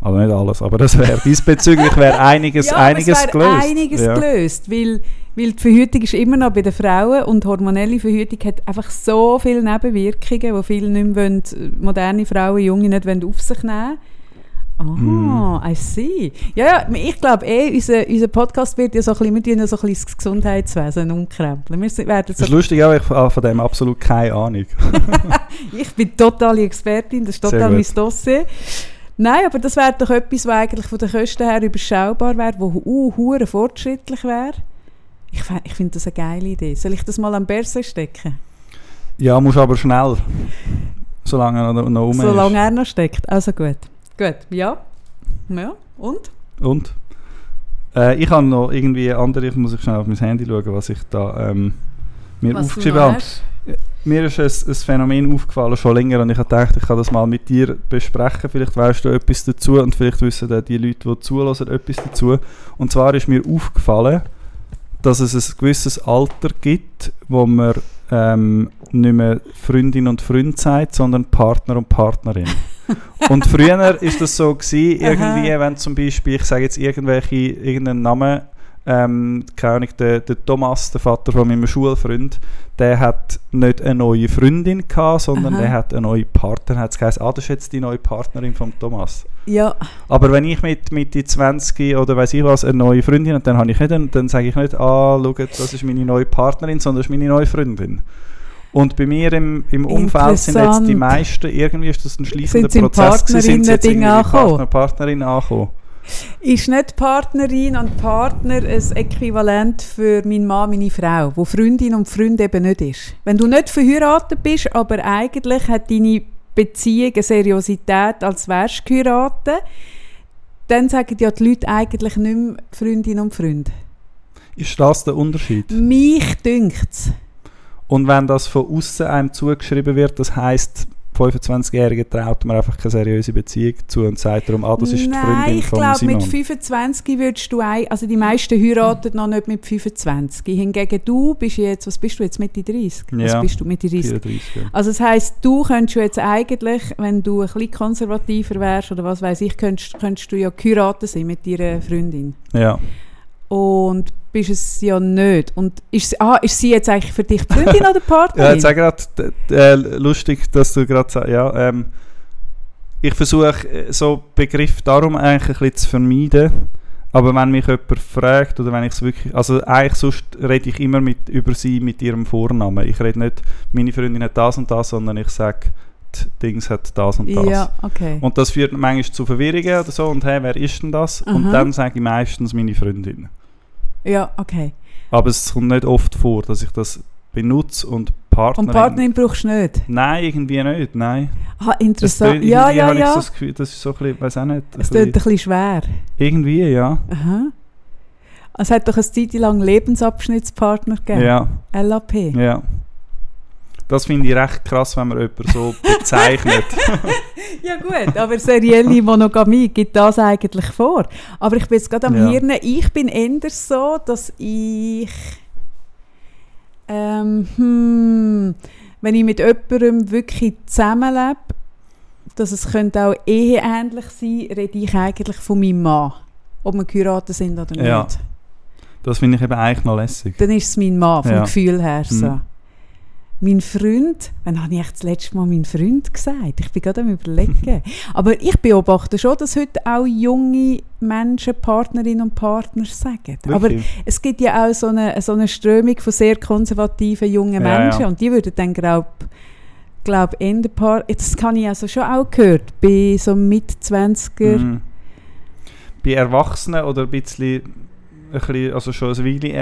Also nicht alles, aber das wäre diesbezüglich wäre einiges, <laughs> ja, einiges es wäre gelöst. einiges ja. gelöst, weil, weil die Verhütung ist immer noch bei den Frauen und hormonelle Verhütung hat einfach so viele Nebenwirkungen, wo viele nicht mehr wollen, moderne Frauen, junge nicht wollen auf sich nehmen Ah, Mm. I see. Ja, ja, ich glaube eh, unser, unser Podcast wird ja so ein bisschen, wir tun ja so ein bisschen das Gesundheitswesen umkrempeln. Wir werden Das so, ist lustig, auch ich habe von dem absolut keine Ahnung. <laughs> ich bin totale Expertin, das ist total mein. Dossier. Nein, aber das wäre doch etwas, was eigentlich von den Kosten her überschaubar wäre, wo uh, fortschrittlich wäre. Ich, ich finde das eine geile Idee. Soll ich das mal am Börse stecken? Ja, muss aber schnell. Solange er noch, noch rum Solange ist. er noch steckt. Also gut. Gut, ja. Ja, und? Und? Äh, ich habe noch irgendwie andere, ich muss schnell auf mein Handy schauen, was ich da ähm, mir Was aufgeschrieben habe. Mir ist ein, ein Phänomen aufgefallen, schon länger, und ich habe gedacht, ich kann das mal mit dir besprechen. Vielleicht weißt du etwas dazu und vielleicht wissen auch die Leute, die zulassen, etwas dazu. Und zwar ist mir aufgefallen, dass es ein gewisses Alter gibt, wo man ähm, nicht mehr Freundin und Freund sagt, sondern Partner und Partnerin. <laughs> und früher ist das so gewesen, irgendwie, wenn zum Beispiel, ich sage jetzt irgendwelche, irgendeinen Namen, ähm, keine Ahnung, der, der Thomas, der Vater von meinem Schulfreund, der hat nicht eine neue Freundin gehabt, sondern Aha. der hat eine neue Partnerin. Hat es geheißen, ah, das ist jetzt die neue Partnerin von Thomas. Ja, Aber wenn ich mit Mitte 20 oder weiß ich was eine neue Freundin habe, dann habe ich nicht, dann, dann sage ich nicht, ah, schau, das ist meine neue Partnerin, sondern das ist meine neue Freundin. Und bei mir im, im Umfeld sind jetzt die meisten, irgendwie ist das ein schleichender Sind Prozess, gewesen, sind sie jetzt angekommen? Partner, Partnerin angekommen. ist nicht Partnerin und Partner ein Äquivalent für meinen Mann, meine Frau, wo Freundin und Freund eben nicht ist. Wenn du nicht verheiratet bist, aber eigentlich hat deine Beziehung eine Seriosität, als wärst du geheiratet, dann sagen ja die Leute eigentlich nicht mehr Freundin und Freund. Ist das der Unterschied? Mich dünkt's. Und wenn das von außen einem zugeschrieben wird, das heisst, 25-Jährige traut man einfach keine seriöse Beziehung zu und sagt darum, ah, das ist die Nein, Freundin ich glaube, mit 25 würdest du ein, also die meisten heiraten noch nicht mit 25. Hingegen du bist jetzt, was bist du jetzt, Mitte 30? Was Ja, bist du, Mitte 30? 34, ja. Also das heisst, du könntest jetzt eigentlich, wenn du ein bisschen konservativer wärst oder was weiß ich, könntest, könntest du ja geheiratet sein mit deiner Freundin. ja. Und bist es ja nicht. Und ist, sie- ah, ist sie jetzt eigentlich für dich die Freundin oder <laughs> Ja, Partnerin? jetzt sag grad, d- d- äh, lustig, dass du gerade sagst, ja, ähm, ich versuche äh, so Begriff darum eigentlich ein bisschen zu vermeiden, aber wenn mich jemand fragt oder wenn ich es wirklich, also eigentlich sonst rede ich immer mit, über sie mit ihrem Vornamen. Ich rede nicht, meine Freundin hat das und das, sondern ich sage, die Dings hat das und das. ja, okay. Und das führt manchmal zu Verwirrungen oder so und hey, wer ist denn das? Und Aha. dann sage ich meistens meine Freundin. Ja, okay. Aber es kommt nicht oft vor, dass ich das benutze und Partnerin... Und Partnerin brauchst du nicht? Nein, irgendwie nicht, nein. Ah, Das interessant. tönt- Ja, ja, habe ich so ja. das Gefühl, das ist so ein bisschen, weiß auch nicht. Es klingt ein bisschen- bisschen schwer. Irgendwie, ja. Aha. Es hat doch eine Zeit lang Lebensabschnittspartner gegeben. Ja, LAP. ja. Das finde ich recht krass, wenn man jemanden so <laughs> bezeichnet. <laughs> Ja gut, aber serielle Monogamie gibt das eigentlich vor. Aber ich bin jetzt gerade am Ja. Hirn, ich bin eher so, dass ich ähm, hm, wenn ich mit jemandem wirklich zusammenlebe, dass es könnte auch eheähnlich sein, rede ich eigentlich von meinem Mann. Ob wir geheiratet sind oder Ja. nicht. Das finde ich eben eigentlich noch lässig. Dann ist es mein Mann, vom Ja. Gefühl her so. Mhm. Mein Freund, wann habe ich das letzte Mal meinen Freund gesagt? Ich bin gerade am überlegen. <laughs> Aber ich beobachte schon, dass heute auch junge Menschen Partnerinnen und Partner sagen. Aber Wirklich? es gibt ja auch so eine, so eine Strömung von sehr konservativen jungen Ja, Menschen ja. und die würden dann glaube glaub, in der Paar das kann ich also schon auch gehört bei so mit 20er Mhm. Bei Erwachsenen oder ein bisschen, ein bisschen also schon ein Weile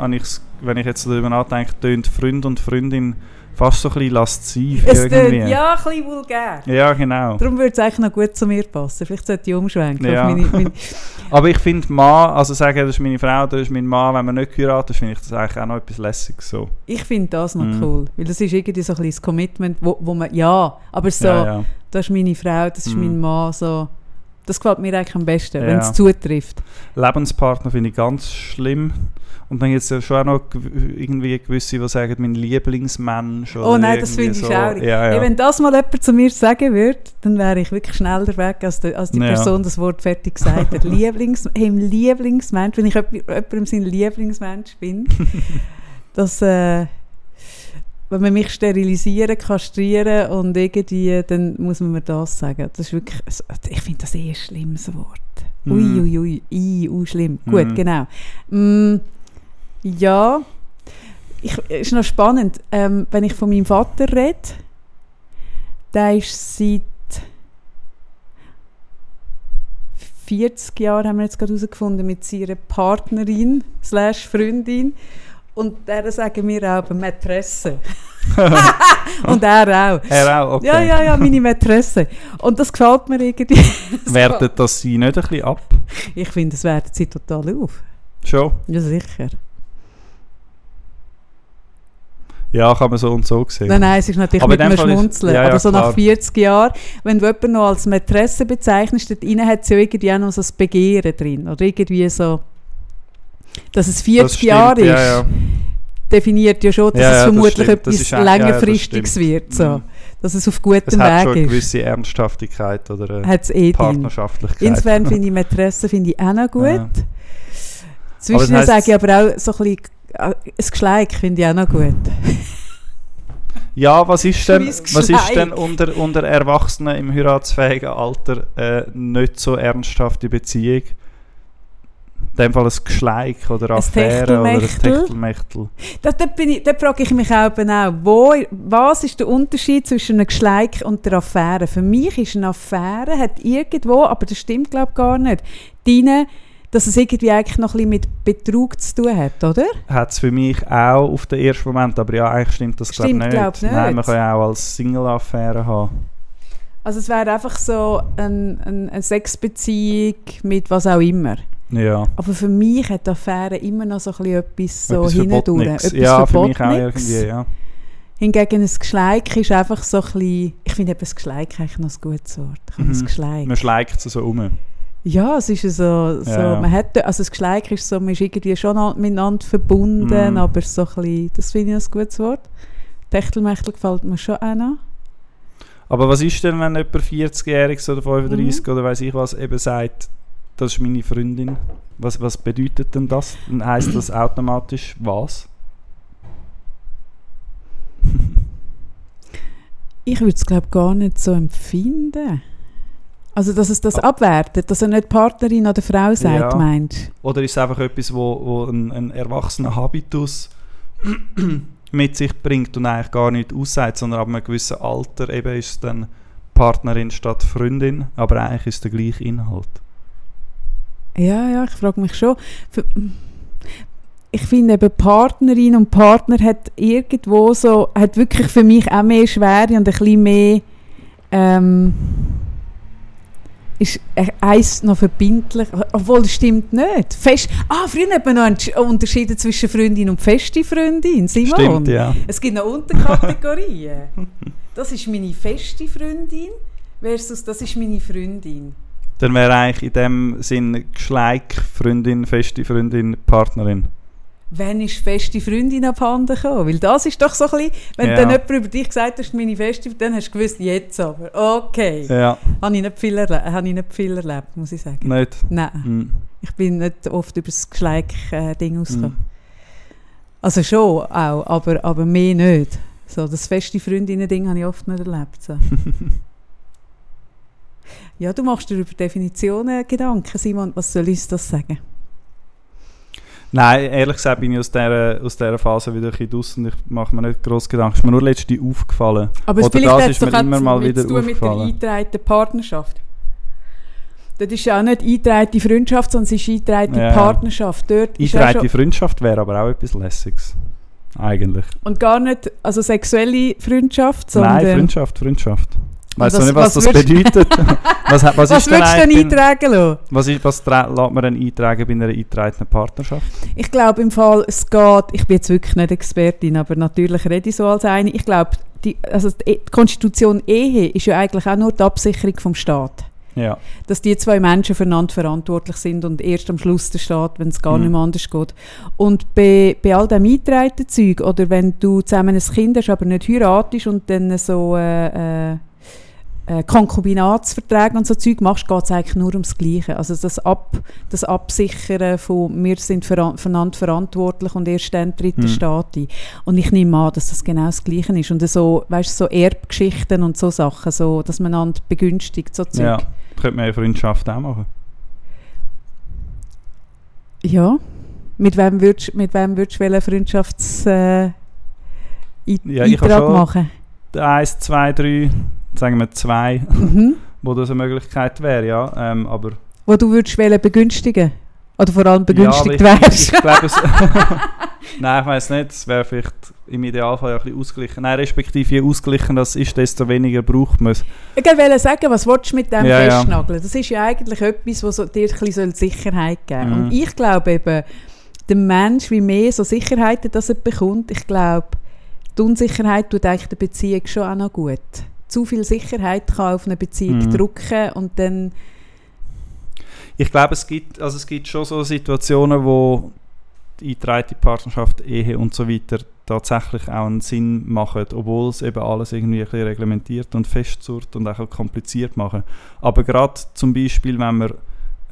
habe ich's, wenn ich jetzt darüber nachdenke, tönt Freund und Freundin fast so ein bisschen lasziv es irgendwie. tönt ja ein bisschen vulgär Ja, genau. darum würde es eigentlich noch gut zu mir passen vielleicht sollte ich umschwenken Ja. meine, meine, <laughs> Aber ich finde Mann, also sagen, das ist meine Frau, das ist mein Mann, wenn man nicht geheiratet finde ich das eigentlich auch noch etwas Lässiges so. ich finde das noch Mhm. cool weil das ist irgendwie so ein bisschen das Commitment wo, wo man ja aber so Ja, ja. das ist meine Frau das ist Mhm. mein Mann so das gefällt mir eigentlich am besten Ja. wenn es zutrifft Lebenspartner finde ich ganz schlimm. Und dann gibt es ja schon auch noch irgendwie gewisse, die sagen, mein Lieblingsmensch. Oh oder nein, das finde ich so. schaurig. Ja, ja. wenn das mal jemand zu mir sagen würde, dann wäre ich wirklich schneller weg, als die, als die Ja. Person das Wort fertig gesagt hat. <laughs> Lieblings, hey, Lieblingsmensch, wenn ich jemand- jemandem sein Lieblingsmensch bin, <laughs> dass, äh, wenn man mich sterilisieren, kastrieren und irgendwie, dann muss man mir das sagen. Das ist wirklich, ich finde das eh ein schlimmes Wort. Ui, Mhm. ui, ui, ui, ui, schlimm. Gut, Mhm. genau. Mm, ja, ich, ist noch spannend, ähm, wenn ich von meinem Vater rede, der ist seit 40 Jahren, haben wir jetzt gerade herausgefunden, mit seiner Partnerin slash Freundin und der sagen wir auch Mätresse. <laughs> und er auch. Er auch, okay. Ja, ja, ja, meine Mätresse. Und das gefällt mir irgendwie. <laughs> Wertet das sie nicht ein bisschen ab? Ich finde, es wertet sie total auf. Schon? Ja, sicher. Ja, kann man so und so sehen. Nein, nein, es ist natürlich Aber mit in einem Fall ist- Schmunzeln. ja, ja, aber so klar. nach 40 Jahren, wenn du jemanden noch als Mätresse bezeichnest, dort rein hat es ja irgendwie auch noch so das Begehren drin. Oder irgendwie so, dass es 40 Das Jahre ist, Ja, ja. definiert ja schon, dass Ja, es vermutlich. Das etwas ist das längerfristiges wird. So. Mhm. Dass es auf Es gutem hat schon eine Weg ist. gewisse Ernsthaftigkeit oder eine Hat es eh. Partnerschaftlichkeit. Insofern <laughs> finde ich Mätresse finde ich auch noch gut. Zwischen sage ich aber auch so ein bisschen, äh, ein Geschleik finde ich auch noch gut. <laughs> Ja, was ist denn, was ist denn unter, unter Erwachsenen im heiratsfähigen Alter äh, nicht so ernsthafte Beziehung? In dem Fall ein Geschleik oder Ein Affäre oder ein Techtelmechtel? Da, da, ich, da frage ich mich auch, wo, was ist der Unterschied zwischen einem Geschleik und der Affäre? Für mich ist eine Affäre, hat irgendwo, aber das stimmt glaube ich gar nicht, drin, dass es irgendwie eigentlich noch ein bisschen mit Betrug zu tun hat, oder? Hat es für mich auch auf den ersten Moment, aber ja, eigentlich stimmt das glaube Stimmt, nicht. glaub nicht. Nein, man kann ja auch als Single-Affäre haben. Also es wäre einfach so ein, ein, eine Sexbeziehung mit was auch immer. Ja. Aber für mich hat die Affäre immer noch so ein etwas so hindurch. Etwas Ja, für mich auch Verbotenes. irgendwie, ja. Hingegen ein Geschleik ist einfach so ein bisschen... Ich finde eben das Geschleik eigentlich noch ein gutes Wort. Mhm. das Geschleik. Man schleicht es so um. Ja, es ist so, so Ja, man hat, also das Geschleik ist so, man ist irgendwie schon an- miteinander verbunden, Mhm. aber so ein bisschen, das finde ich ein gutes Wort. Techtelmechtel gefällt mir schon auch noch. Aber was ist denn, wenn jemand 40-jähriges oder 35 Mhm. oder weiß ich was eben sagt, das ist meine Freundin? Was, was bedeutet denn das? Dann heisst das automatisch was? Ich würde es glaube gar nicht so empfinden. Also, dass es das abwertet, dass er nicht Partnerin oder Frau sagt, Ja. meinst Oder ist es einfach etwas, wo, wo ein, ein erwachsener Habitus <clears throat> mit sich bringt und eigentlich gar nicht aussagt, sondern ab einem gewissen Alter eben ist es dann Partnerin statt Freundin, aber eigentlich ist der gleiche Inhalt. Ja, ja, ich frage mich schon. Ich finde eben Partnerin und Partner hat irgendwo so, hat wirklich für mich auch mehr Schwere und ein bisschen mehr, ähm, ist eins noch verbindlich, obwohl das stimmt nicht. Fest, ah, früher hat man noch entsch- unterschieden zwischen Freundin und feste Freundin, Simon. Stimmt, ja. Es gibt noch Unterkategorien. das ist meine feste Freundin versus das ist meine Freundin. Dann wäre eigentlich in dem Sinn Geschleik, Freundin, feste Freundin, Partnerin. Wann ist feste Freundin abhanden gekommen? Weil das ist doch so ein bisschen, wenn Ja. dann jemand über dich gesagt hat, meine feste, dann hast du gewusst, jetzt aber. Okay. Ja, Habe ich nicht viel, erle habe ich nicht viel erlebt, muss ich sagen. nicht. Nein, Hm. ich bin nicht oft über das Geschleik-Ding ausgekommen. Hm. Also schon auch, aber, aber mehr nicht. So, das feste Freundinnen-Ding habe ich oft nicht erlebt. So. <laughs> ja, du machst dir über Definitionen Gedanken, Simon. Was soll ich das sagen? Nein, ehrlich gesagt bin ich aus dieser, aus dieser Phase wieder ein bisschen draussen. Ich mache mir nicht gross Gedanken. Ist mir nur letztens aufgefallen. Aber es Oder vielleicht das es ist mir immer mal wieder zu tun mit der eingetragenen Partnerschaft. Das ist ja auch nicht eingetragene Freundschaft, sondern es ist eingetragene Ja. Partnerschaft. Dort Eingetragene Freundschaft wäre aber auch etwas Lässiges. Eigentlich. und gar nicht also sexuelle Freundschaft, sondern... Nein, Freundschaft, Freundschaft. Weißt du was- nicht, was, was das bedeutet? <laughs> was, was, Was, ist würdest du denn eintragen lassen? Was, ist, was lässt man denn eintragen bei einer eingetragenen Partnerschaft? Ich glaube im Fall, es geht, ich bin jetzt wirklich nicht Expertin, aber natürlich rede ich so als eine. Ich glaube, die, also die Konstitution Ehe ist ja eigentlich auch nur die Absicherung vom Staat. Ja. dass die zwei Menschen füreinander verantwortlich sind und erst am Schluss der Staat, wenn es gar Mhm. nicht mehr anders geht. Und bei, bei all dem eingetragenen Zeug, oder wenn du zusammen ein Kind hast, aber nicht heiratest und dann so äh, äh, äh, Konkubinatsverträge und so Zeug machst, geht es eigentlich nur ums Gleiche. Also das, Ab, das Absichern von «wir sind voneinander verantwortlich und erst dann tritt der Mhm. Staat ein». Und ich nehme an, dass das genau das Gleiche ist. Und so, weißt, so Erbgeschichten und so Sachen, so, dass man einander begünstigt, so Zeug. ja. Könnte man ja Freundschaft auch machen. Ja. Mit wem würdest mit wem würdest du welchen Freundschafts äh, Ja, ich Eintrag schon- machen? Eins, zwei, drei, sagen wir zwei, Mhm. <laughs> wo das eine Möglichkeit wäre, ja. Ähm, aber Wo du würdest welchen begünstigen? Oder vor allem begünstigt ja, wärst? ich, ich glaube, es. <laughs> <laughs> Nein, ich weiß nicht. Es wäre vielleicht im Idealfall ja ein bisschen ausgeglichen. Nein, respektive je ausgeglichen das ist, desto weniger braucht man es. Ich wollte sagen, was willst du mit dem Ja, ja. festnageln? Das ist ja eigentlich etwas, was so, dir ein bisschen Sicherheit geben soll. Mhm. Und ich glaube eben, der Mensch, wie mehr so Sicherheiten das er bekommt, ich glaube, die Unsicherheit tut eigentlich der Beziehung schon auch noch gut. Zu viel Sicherheit kann auf eine Beziehung Mhm. drücken und dann Ich glaube, es gibt, also es gibt schon so Situationen, wo die eingetragene Partnerschaft, Ehe und so weiter tatsächlich auch einen Sinn machen, obwohl es eben alles irgendwie ein bisschen reglementiert und festzurrt und auch kompliziert machen. Aber gerade zum Beispiel, wenn man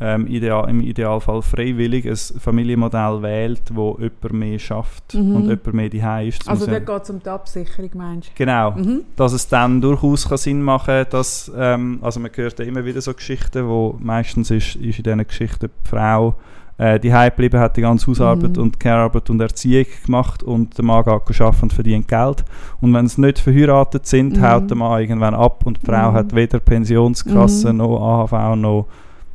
ähm, ideal, im Idealfall freiwillig ein Familienmodell wählt, wo jemand mehr schafft Mhm. und jemand mehr daheim ist. Also da geht es um die Absicherung, meinst Genau, du? Mhm. dass es dann durchaus kann Sinn machen kann, dass, ähm, also man hört ja immer wieder so Geschichten, wo meistens ist, ist in diesen Geschichten die Frau äh, die geblieben, hat die ganze Hausarbeit Mhm. und Care-Arbeit und Erziehung gemacht und der Mann geht arbeiten und verdient Geld. Und wenn sie nicht verheiratet sind, Mhm. haut der Mann irgendwann ab und die Frau Mhm. hat weder Pensionskasse Mhm. noch AHV noch,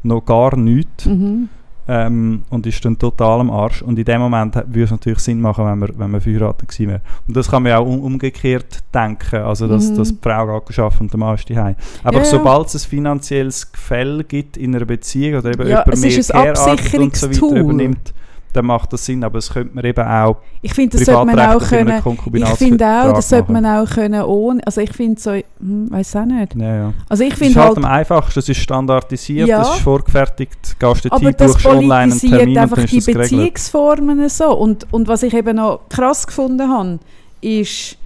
noch gar nichts. Mhm. ähm, und ist dann total am Arsch. Und in dem Moment würde es natürlich Sinn machen, wenn man, wenn man verheiratet gewesen wäre. Und das kann man auch um, umgekehrt denken, also dass, Mhm. dass die Frau geht geschafft und der Mann ist daheim. Aber Ja, sobald es ein finanzielles Gefälle gibt in einer Beziehung oder eben Ja, jemand mehr Care-Arbeit und so weiter übernimmt, dann macht das Sinn. Aber es könnte man eben auch Ich finde, das sollte man auch können. Ich finde auch, das sollte man auch können ohne. Also ich finde so, hm, weiß auch nicht. Ja, ja. Also ich finde halt halt, am einfachsten, es ist standardisiert, Ja. es ist vorgefertigt, gehst du das buchst online einen Termin und einfach dann ist die. Beziehungsformen so. Und, und was ich eben noch krass gefunden habe, ist,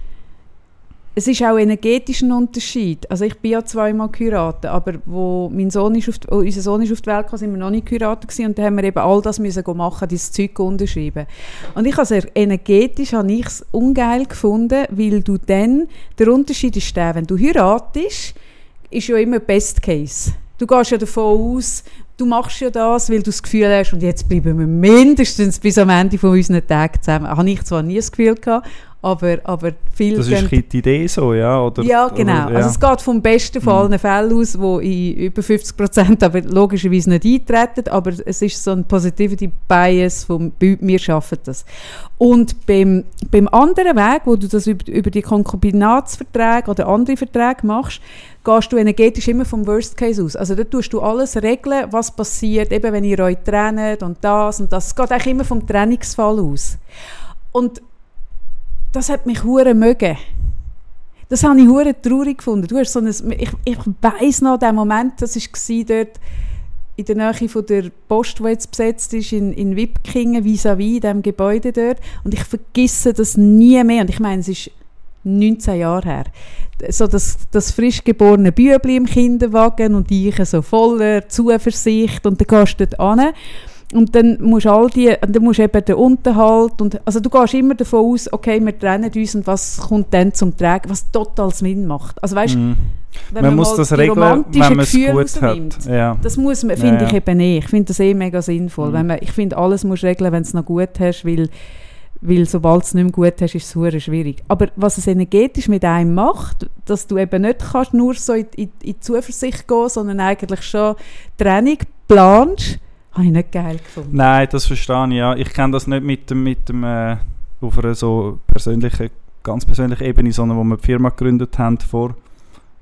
es ist auch energetisch ein Unterschied. Also ich bin ja zweimal geheiratet, aber wo mein Sohn ist auf die, unser Sohn ist auf die Welt gekommen, sind wir noch nicht geheiratet und da haben wir eben all das müssen machen, dieses Zeug unterschreiben. Und ich also energetisch habe ich es ungeil gefunden, weil du dann, der Unterschied ist der, wenn du heiratest, ist ja immer Best Case. Du gehst ja davon aus, du machst ja das, weil du das Gefühl hast, und jetzt bleiben wir mindestens bis am Ende von unseren Tagen zusammen. Habe ich zwar nie das Gefühl gehabt, aber, aber viele Das ist die Idee so, ja? Oder, ja, genau. Oder, ja. Also es geht vom besten von Mhm. allen Fällen aus, wo in über 50 Prozent aber logischerweise nicht eintreten, aber es ist so ein Positivity Bias, vom, wir schaffen das. Und beim, beim anderen Weg, wo du das über, über die Konkubinatsverträge oder andere Verträge machst, gehst du energetisch immer vom Worst Case aus. Also da tust du alles regeln, was passiert, eben wenn ihr euch trennt und das und das. Es geht eigentlich immer vom Trennungsfall aus. Und das hat mich hure mögen. Das habe ich hure traurig gefunden. Du hast so ein, ich, ich weiss noch den Moment, das war dort in der Nähe von der Post, die jetzt besetzt ist, in, in Wipkingen, vis-à-vis, in diesem Gebäude dort. Und ich vergesse das nie mehr. Und ich meine, es ist 19 Jahre her. So das, das frisch geborene Bübli im Kinderwagen und ich so voller Zuversicht. Und dann gehst du dort an. Und dann musst all die, und dann musst du eben den Unterhalt und, also du gehst immer davon aus, okay, wir trennen uns und was kommt dann zum Tragen, was total Sinn macht. Also weißt, Mhm. wenn Man man, muss das regeln, wenn man es gut hat. Ja. Das muss man, Ja, finde ja. ich eben nicht. Ich finde das eh mega sinnvoll. Mhm. Wenn man, ich finde, alles musst regeln, wenn du es noch gut hast, weil, weil sobald es nicht mehr gut hast, ist es schwierig. Aber was es energetisch mit einem macht, dass du eben nicht kannst nur so in, in, in die Zuversicht gehen, sondern eigentlich schon Trennung planst, <laughs> habe ich nicht geil gefunden. Nein, das verstehe ich, ja. Ich kenne das nicht mit dem, mit dem äh, auf einer so persönlichen, ganz persönlichen Ebene, sondern wo wir die Firma gegründet haben vor,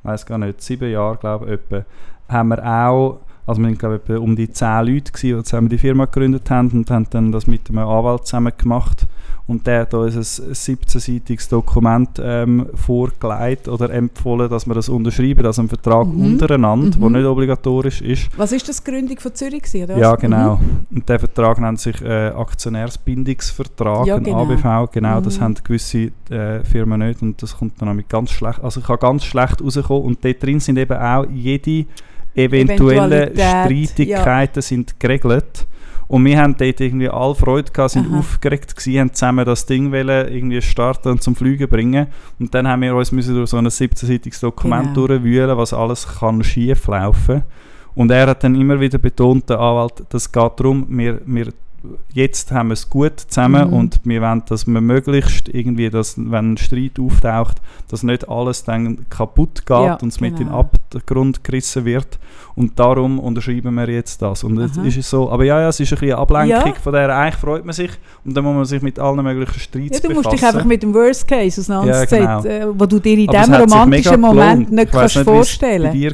weiß gar nicht, sieben Jahren, glaube ich, etwa, haben wir auch, also wir waren, glaube ich, um die zehn Leute gewesen, die zusammen die Firma gegründet haben und haben dann das mit einem Anwalt zusammen gemacht und der hat uns ein 17-seitiges Dokument ähm, vorgelegt oder empfohlen, dass wir das unterschreiben, also einen Vertrag Mhm. untereinander, der Mhm. nicht obligatorisch ist. Was ist das die Gründung von Zürich? Oder Ja, was? genau. Mhm. Und der Vertrag nennt sich äh, Aktionärsbindungsvertrag, Ja, ein genau. ABV. Genau, das Mhm. haben gewisse äh, Firmen nicht und das kommt dann auch mit ganz schlecht. Also ich kann ganz schlecht rauskommen und dort drin sind eben auch jede eventuelle Streitigkeiten sind geregelt. Und wir haben dort irgendwie alle Freude gehabt, sind Aha. aufgeregt gewesen, haben zusammen das Ding wollen, irgendwie starten und zum Fliegen bringen. Und dann haben wir uns müssen durch so ein 17-seitiges Dokument Genau. durchwühlen, was alles kann schief laufen. Und er hat dann immer wieder betont, der Anwalt, das geht darum, wir, wir, jetzt haben wir es gut zusammen Mhm. und wir wollen, dass wir möglichst irgendwie, dass, wenn ein Streit auftaucht, dass nicht alles dann kaputt geht Ja, und es mit in den genau. Abgrund gerissen wird. Und darum unterschreiben wir jetzt das. Und jetzt Aha. ist es so, aber ja, ja, es ist ein bisschen eine Ablenkung Ja. von der, eigentlich freut man sich und dann muss man sich mit allen möglichen Streits Ja, du musst dich befassen. einfach mit dem Worst Case auseinandersetzen, Ja, genau. äh, wo du dir in diesem romantischen Moment nicht kannst nicht, vorstellen bei dir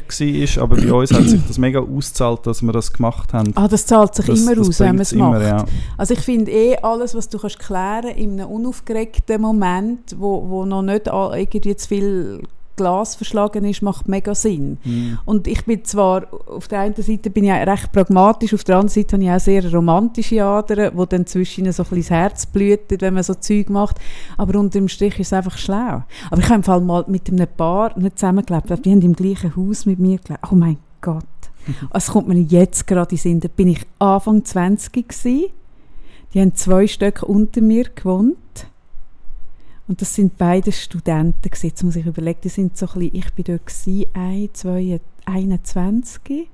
war, aber bei uns hat sich das mega ausgezahlt, dass wir das gemacht haben. Ah, das zahlt sich das, immer das aus, wenn man es macht. Ja. Also ich finde eh, alles, was du kannst klären in einem unaufgeregten Moment, wo, wo noch nicht irgendwie zu viel Glas verschlagen ist, macht mega Sinn. Mhm. Und ich bin zwar, auf der einen Seite bin ich ja recht pragmatisch, auf der anderen Seite habe ich auch sehr romantische Adern, wo dann zwischen so ein bisschen das Herz blüht, wenn man so Zeug macht. Aber unter dem Strich ist es einfach schlau. Aber ich habe im Fall mal mit einem Paar nicht zusammengelebt, die haben im gleichen Haus mit mir gelebt. Oh mein Gott. <laughs> Es kommt mir jetzt gerade in Sinn, da bin ich Anfang 20 gewesen. Die haben zwei Stöcke unter mir gewohnt. Und das sind beide Studenten. Jetzt muss ich überlegen, die sind so ein bisschen, ich bin dort gewesen, ein, zwei, 21.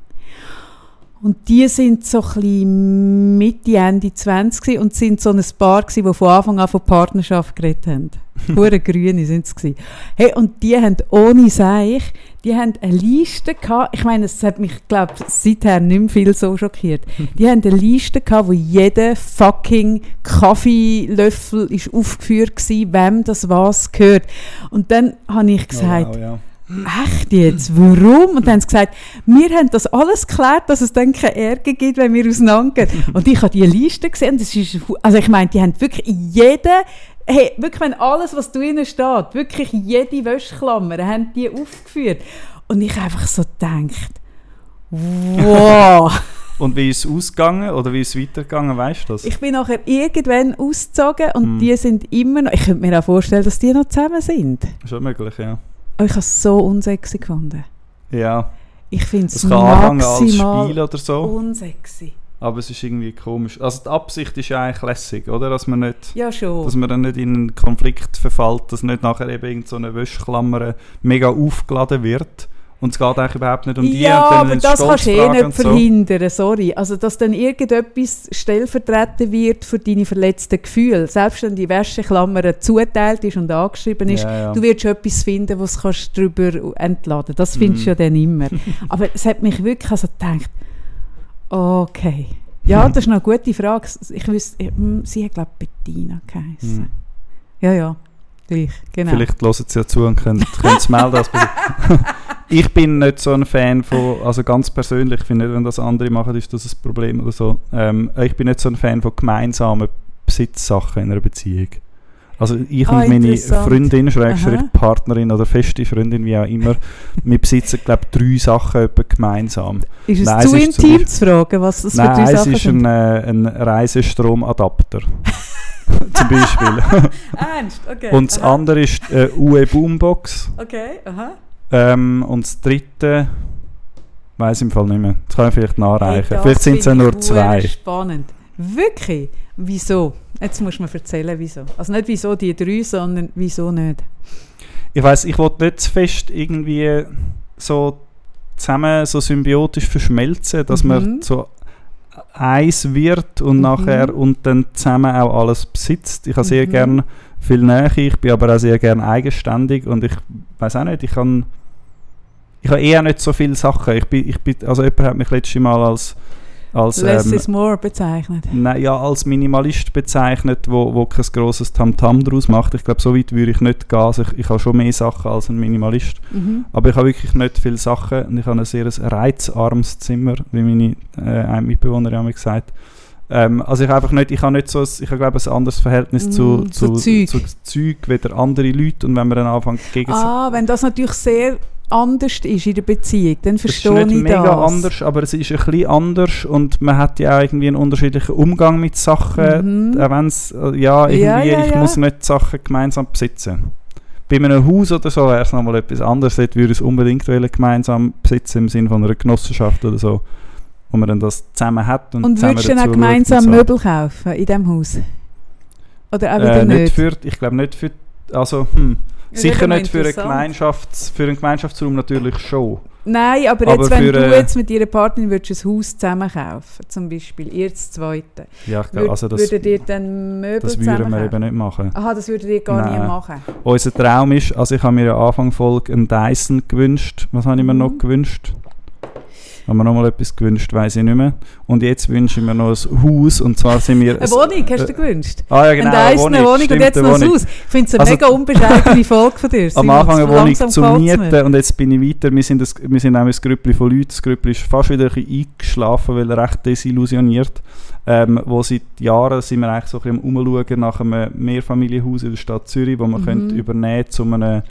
Und die sind so ein Mitte, Ende 20 gewesen und sind so ein Paar gewesen, die von Anfang an von Partnerschaft geredet haben. <laughs> Hure Grüne sind es gewesen. Hey, und die haben ohne Seich, die haben eine Liste gehabt, ich meine, es hat mich, glaube seither nicht mehr viel so schockiert. <laughs> Die haben eine Liste gehabt, wo jeder fucking Kaffeelöffel ist aufgeführt war, wem das was gehört. Und dann habe ich gesagt, Oh, wow, ja. Echt jetzt? Warum? Und dann haben sie gesagt, wir haben das alles geklärt, dass es dann keine Ärger gibt, wenn wir auseinandergehen. Und ich habe die Liste gesehen, das ist, also ich meine, die haben wirklich jede, hey, wirklich, wenn alles, was drinnen steht, wirklich jede Wäschklammer, haben die aufgeführt. Und ich einfach so gedacht, wow. <laughs> Und wie ist es ausgegangen oder wie ist es weitergegangen, weißt du das? ich bin nachher irgendwann ausgezogen und Hm. die sind immer noch, ich könnte mir auch vorstellen, dass die noch zusammen sind. Schon möglich, ja. Aber ich habe es so unsexy gefunden. Ja, Ich finde es maximal Spiel oder so, unsexy. aber es ist irgendwie komisch. Also die Absicht ist ja eigentlich lässig, oder? Dass man nicht... Ja, schon. Dass man dann nicht in einen Konflikt verfällt, dass nicht nachher eben irgend so eine Wäschklammer mega aufgeladen wird. Und es geht eigentlich überhaupt nicht um die. ja, aber das kannst du eh nicht und so. verhindern, sorry. Also, dass dann irgendetwas stellvertreten wird für deine verletzten Gefühle. Selbst wenn die Wäscheklammer zuteilt ist und angeschrieben ist, Ja, ja. du wirst etwas finden, was kannst du darüber entladen Das findest du Mhm. ja dann immer. <laughs> aber es hat mich wirklich also gedacht, okay. Ja, das ist eine gute Frage. Ich wüsste, hm, sie hat, glaube ich, Bettina geheißen. Hm. Ja, ja, gleich, genau. Vielleicht hören sie ja zu und können, können es melden. <laughs> ich bin nicht so ein Fan von, also ganz persönlich, ich finde nicht, wenn das andere machen, ist das ein Problem oder so. Ähm, ich bin nicht so ein Fan von gemeinsamen Besitzsachen in einer Beziehung. Also ich Ah, und meine. Freundin, Schrägstrich. Partnerin oder feste Freundin, wie auch immer, <laughs> wir besitzen, glaube ich, drei Sachen gemeinsam. Ist es Nein, zu es ist intim Beispiel- zu fragen, was das für Nein, drei es Sachen ist sind? ein, äh, ein Reisestromadapter. <laughs> Zum Beispiel. Ernst? Okay. und das aha. andere ist äh, UE Boombox. Okay, aha. Ähm, und das dritte weiß im Fall nicht mehr. Das kann ich vielleicht nachreichen. Hey, vielleicht sind es ja nur zwei. Spannend. Wirklich? Wieso? Jetzt musst du mir erzählen, wieso. Also nicht wieso die drei, sondern wieso nicht. Ich weiß, ich wollte nicht zu fest irgendwie so zusammen so symbiotisch verschmelzen, dass man Mhm. so eins wird und Mhm. nachher und dann zusammen auch alles besitzt. Ich habe sehr Mhm. gern viel Nähe, ich bin aber auch sehr gern eigenständig und ich weiß auch nicht, ich kann ich habe eher nicht so viele Sachen. Ich bin, ich bin, also jemand hat mich letztes Mal als als Less ähm, is more bezeichnet. Nein, ja, als Minimalist bezeichnet, wo, wo kein grosses Tamtam daraus macht. Ich glaube, so weit würde ich nicht gehen. Also ich, ich habe schon mehr Sachen als ein Minimalist. Mhm. Aber ich habe wirklich nicht viele Sachen und ich habe ein sehr reizarmes Zimmer, wie meine äh, eine Mitbewohnerin mir gesagt. Ähm, also ich habe einfach nicht, ich habe nicht so, ein, ich habe glaube ein anderes Verhältnis zu, Mm, zu, zu Zeug. zu Zeug wie andere Leute und wenn man dann anfängt gegen Ah, wenn das natürlich sehr anders ist in der Beziehung, dann Es ist verstehe nicht ich mega das. anders, aber es ist ein bisschen anders und man hat ja auch irgendwie einen unterschiedlichen Umgang mit Sachen. Mhm. Auch wenn's, äh, ja, irgendwie, Ja, ja, ich ja. muss nicht Sachen gemeinsam besitzen. Bei einem Haus oder so wäre es nochmal etwas anderes. Dort würde ich es unbedingt wollen, gemeinsam besitzen, im Sinne von einer Genossenschaft oder so. Wo man dann das zusammen hat und, Und würdest du dann auch gemeinsam so. Möbel kaufen in diesem Haus? Oder auch wieder Äh, nicht nicht? für, ich glaube nicht für, also hm, Das sicher nicht für, eine. Gemeinschafts-, für einen Gemeinschaftsraum natürlich schon. Nein, aber, Aber jetzt, wenn du jetzt mit deiner Partnerin würdest ein Haus zusammen kaufen, zum Beispiel, ihr das zweite, Ja, würd, also das, würdet ihr dann Möbel das würden wir eben nicht machen. Aha, das würdet ihr gar Nein. nie machen. Unser Traum ist, also ich habe mir ja Anfang Folge einen Dyson gewünscht. Was habe ich mir Mhm. noch gewünscht? Haben wir noch mal etwas gewünscht, weiß ich nicht mehr. Und jetzt wünsche ich mir noch ein Haus und zwar sind wir... Eine Wohnung, hast du gewünscht? Ah ja, genau, eine eine Wohnung und stimmt, jetzt eine noch ein. Haus. Ich finde es eine Also- mega unbescheidene Folge von dir. <laughs> Am. Anfang eine Wohnung mir. Mieten und jetzt bin ich weiter. Wir sind, das, wir sind auch ein Grüppli von Leuten. Das Grüppli ist fast wieder ein bisschen eingeschlafen, weil er recht desillusioniert. Ähm, wo seit Jahren sind wir eigentlich so ein bisschen am Umschauen nach einem Mehrfamilienhaus in der Stadt Zürich, wo man Mhm. könnte übernehmen zu einem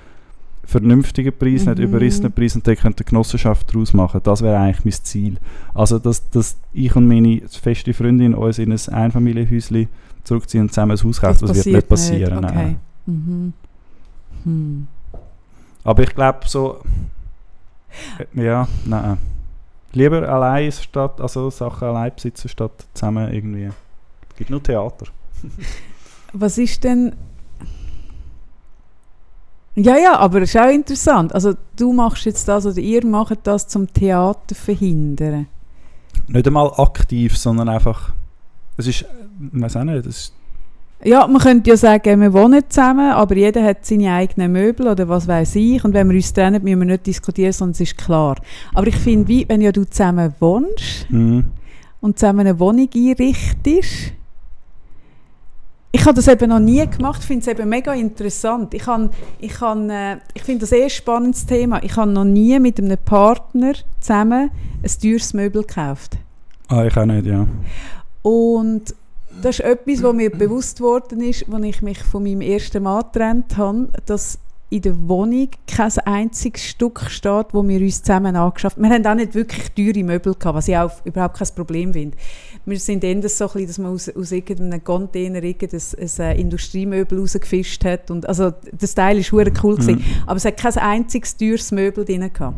vernünftigen Preis, nicht Mhm. überrissenen Preis und dann könnte eine Genossenschaft daraus machen. Das wäre eigentlich mein Ziel. Also, dass, dass ich und meine feste Freundin uns in ein Einfamilienhäuschen zurückziehen und zusammen ein Haus kaufen, das, wird nicht passieren. Okay. Nein. Mhm. Hm. Aber ich glaube so. äh, Ja, nein. Lieber allein statt, also Sachen allein besitzen statt zusammen irgendwie. Es gibt nur Theater. Was ist denn... Ja, ja, aber es ist auch interessant. Also du machst jetzt das oder ihr macht das zum Theater verhindern. Nicht einmal aktiv, sondern einfach, es ist, ich weiß auch nicht, ist, Ja, man könnte ja sagen, wir wohnen zusammen, aber jeder hat seine eigenen Möbel oder was weiß ich. Und wenn wir uns trennen, müssen wir nicht diskutieren, sondern es ist klar. Aber ich finde, wie, wenn ja du zusammen wohnst mhm. und zusammen eine Wohnung einrichtest, ich habe das eben noch nie gemacht, ich finde es eben mega interessant. Ich, ich, äh, ich finde das eh ein spannendes Thema. Ich habe noch nie mit einem Partner zusammen ein teures Möbel gekauft. ah, ich auch nicht, ja. Und das ist etwas, was mir bewusst worden ist, als ich mich von meinem ersten Mann getrennt habe, dass in der Wohnung kein einziges Stück steht, wo wir uns zusammen angeschafft haben. Wir haben auch nicht wirklich teure Möbel gehabt, was ich auch überhaupt kein Problem finde. Wir sind eher so, ein bisschen, dass man aus, aus irgendeinem Container irgendein ein, ein Industriemöbel rausgefischt hat. Und, also das Teil war cool, gewesen, Mhm. aber es hat kein einziges teures Möbel drin gehabt.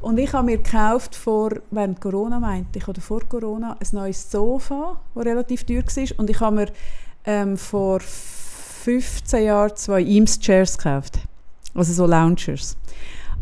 Und ich habe mir gekauft vor, während Corona meinte ich, oder vor Corona, ein neues Sofa, das relativ teuer war. Und ich habe mir ähm, vor 15 Jahren zwei Eames-Chairs gekauft. Also so Loungers.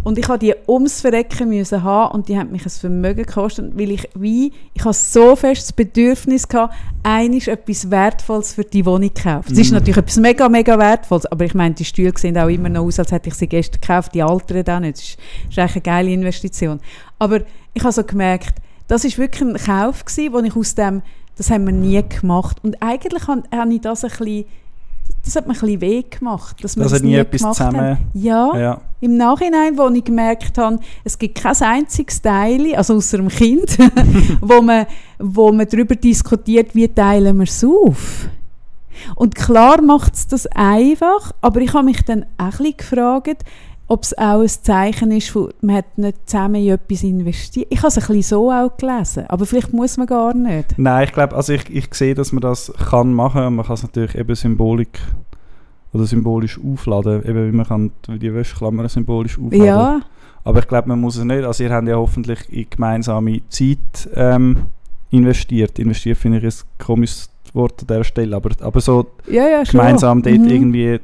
Und ich habe die ums Verrecken müssen haben und die haben mich ein Vermögen gekostet, weil ich wie, ich habe so fest das Bedürfnis gehabt, einiges etwas Wertvolles für die Wohnung zu kaufen. Es ist Mhm. natürlich etwas mega, mega Wertvolles, aber ich meine, die Stühle sehen auch immer noch aus, als hätte ich sie gestern gekauft, die altern auch nicht. Das ist, das ist eigentlich eine geile Investition. Aber ich habe so gemerkt, das ist wirklich ein Kauf gewesen, wo ich aus dem, das haben wir nie gemacht. Und eigentlich habe, habe ich das ein bisschen, das hat mir ein bisschen weh gemacht, dass Das hat nie etwas gemacht zusammen-. Ja, Ja, im Nachhinein, wo ich gemerkt habe, es gibt kein einziges Teil, also außer dem Kind, <laughs> wo, man, wo man darüber diskutiert, wie teilen wir es auf. Und klar macht es das einfach, aber ich habe mich dann auch ein bisschen gefragt, ob es auch ein Zeichen ist, von, man hat nicht zusammen in etwas investiert. Ich habe es ein bisschen so auch gelesen, aber vielleicht muss man gar nicht. Nein, ich glaube, also ich, ich sehe, dass man das kann machen und man kann es natürlich eben Symbolik oder symbolisch aufladen, eben wie man kann die Wäschklammer symbolisch aufladen. Ja, Aber ich glaube, man muss es nicht, also ihr habt ja hoffentlich in gemeinsame Zeit ähm, investiert. Investiert finde ich ein komisches Wort an dieser Stelle, aber, aber so ja, ja, gemeinsam dort Mhm. irgendwie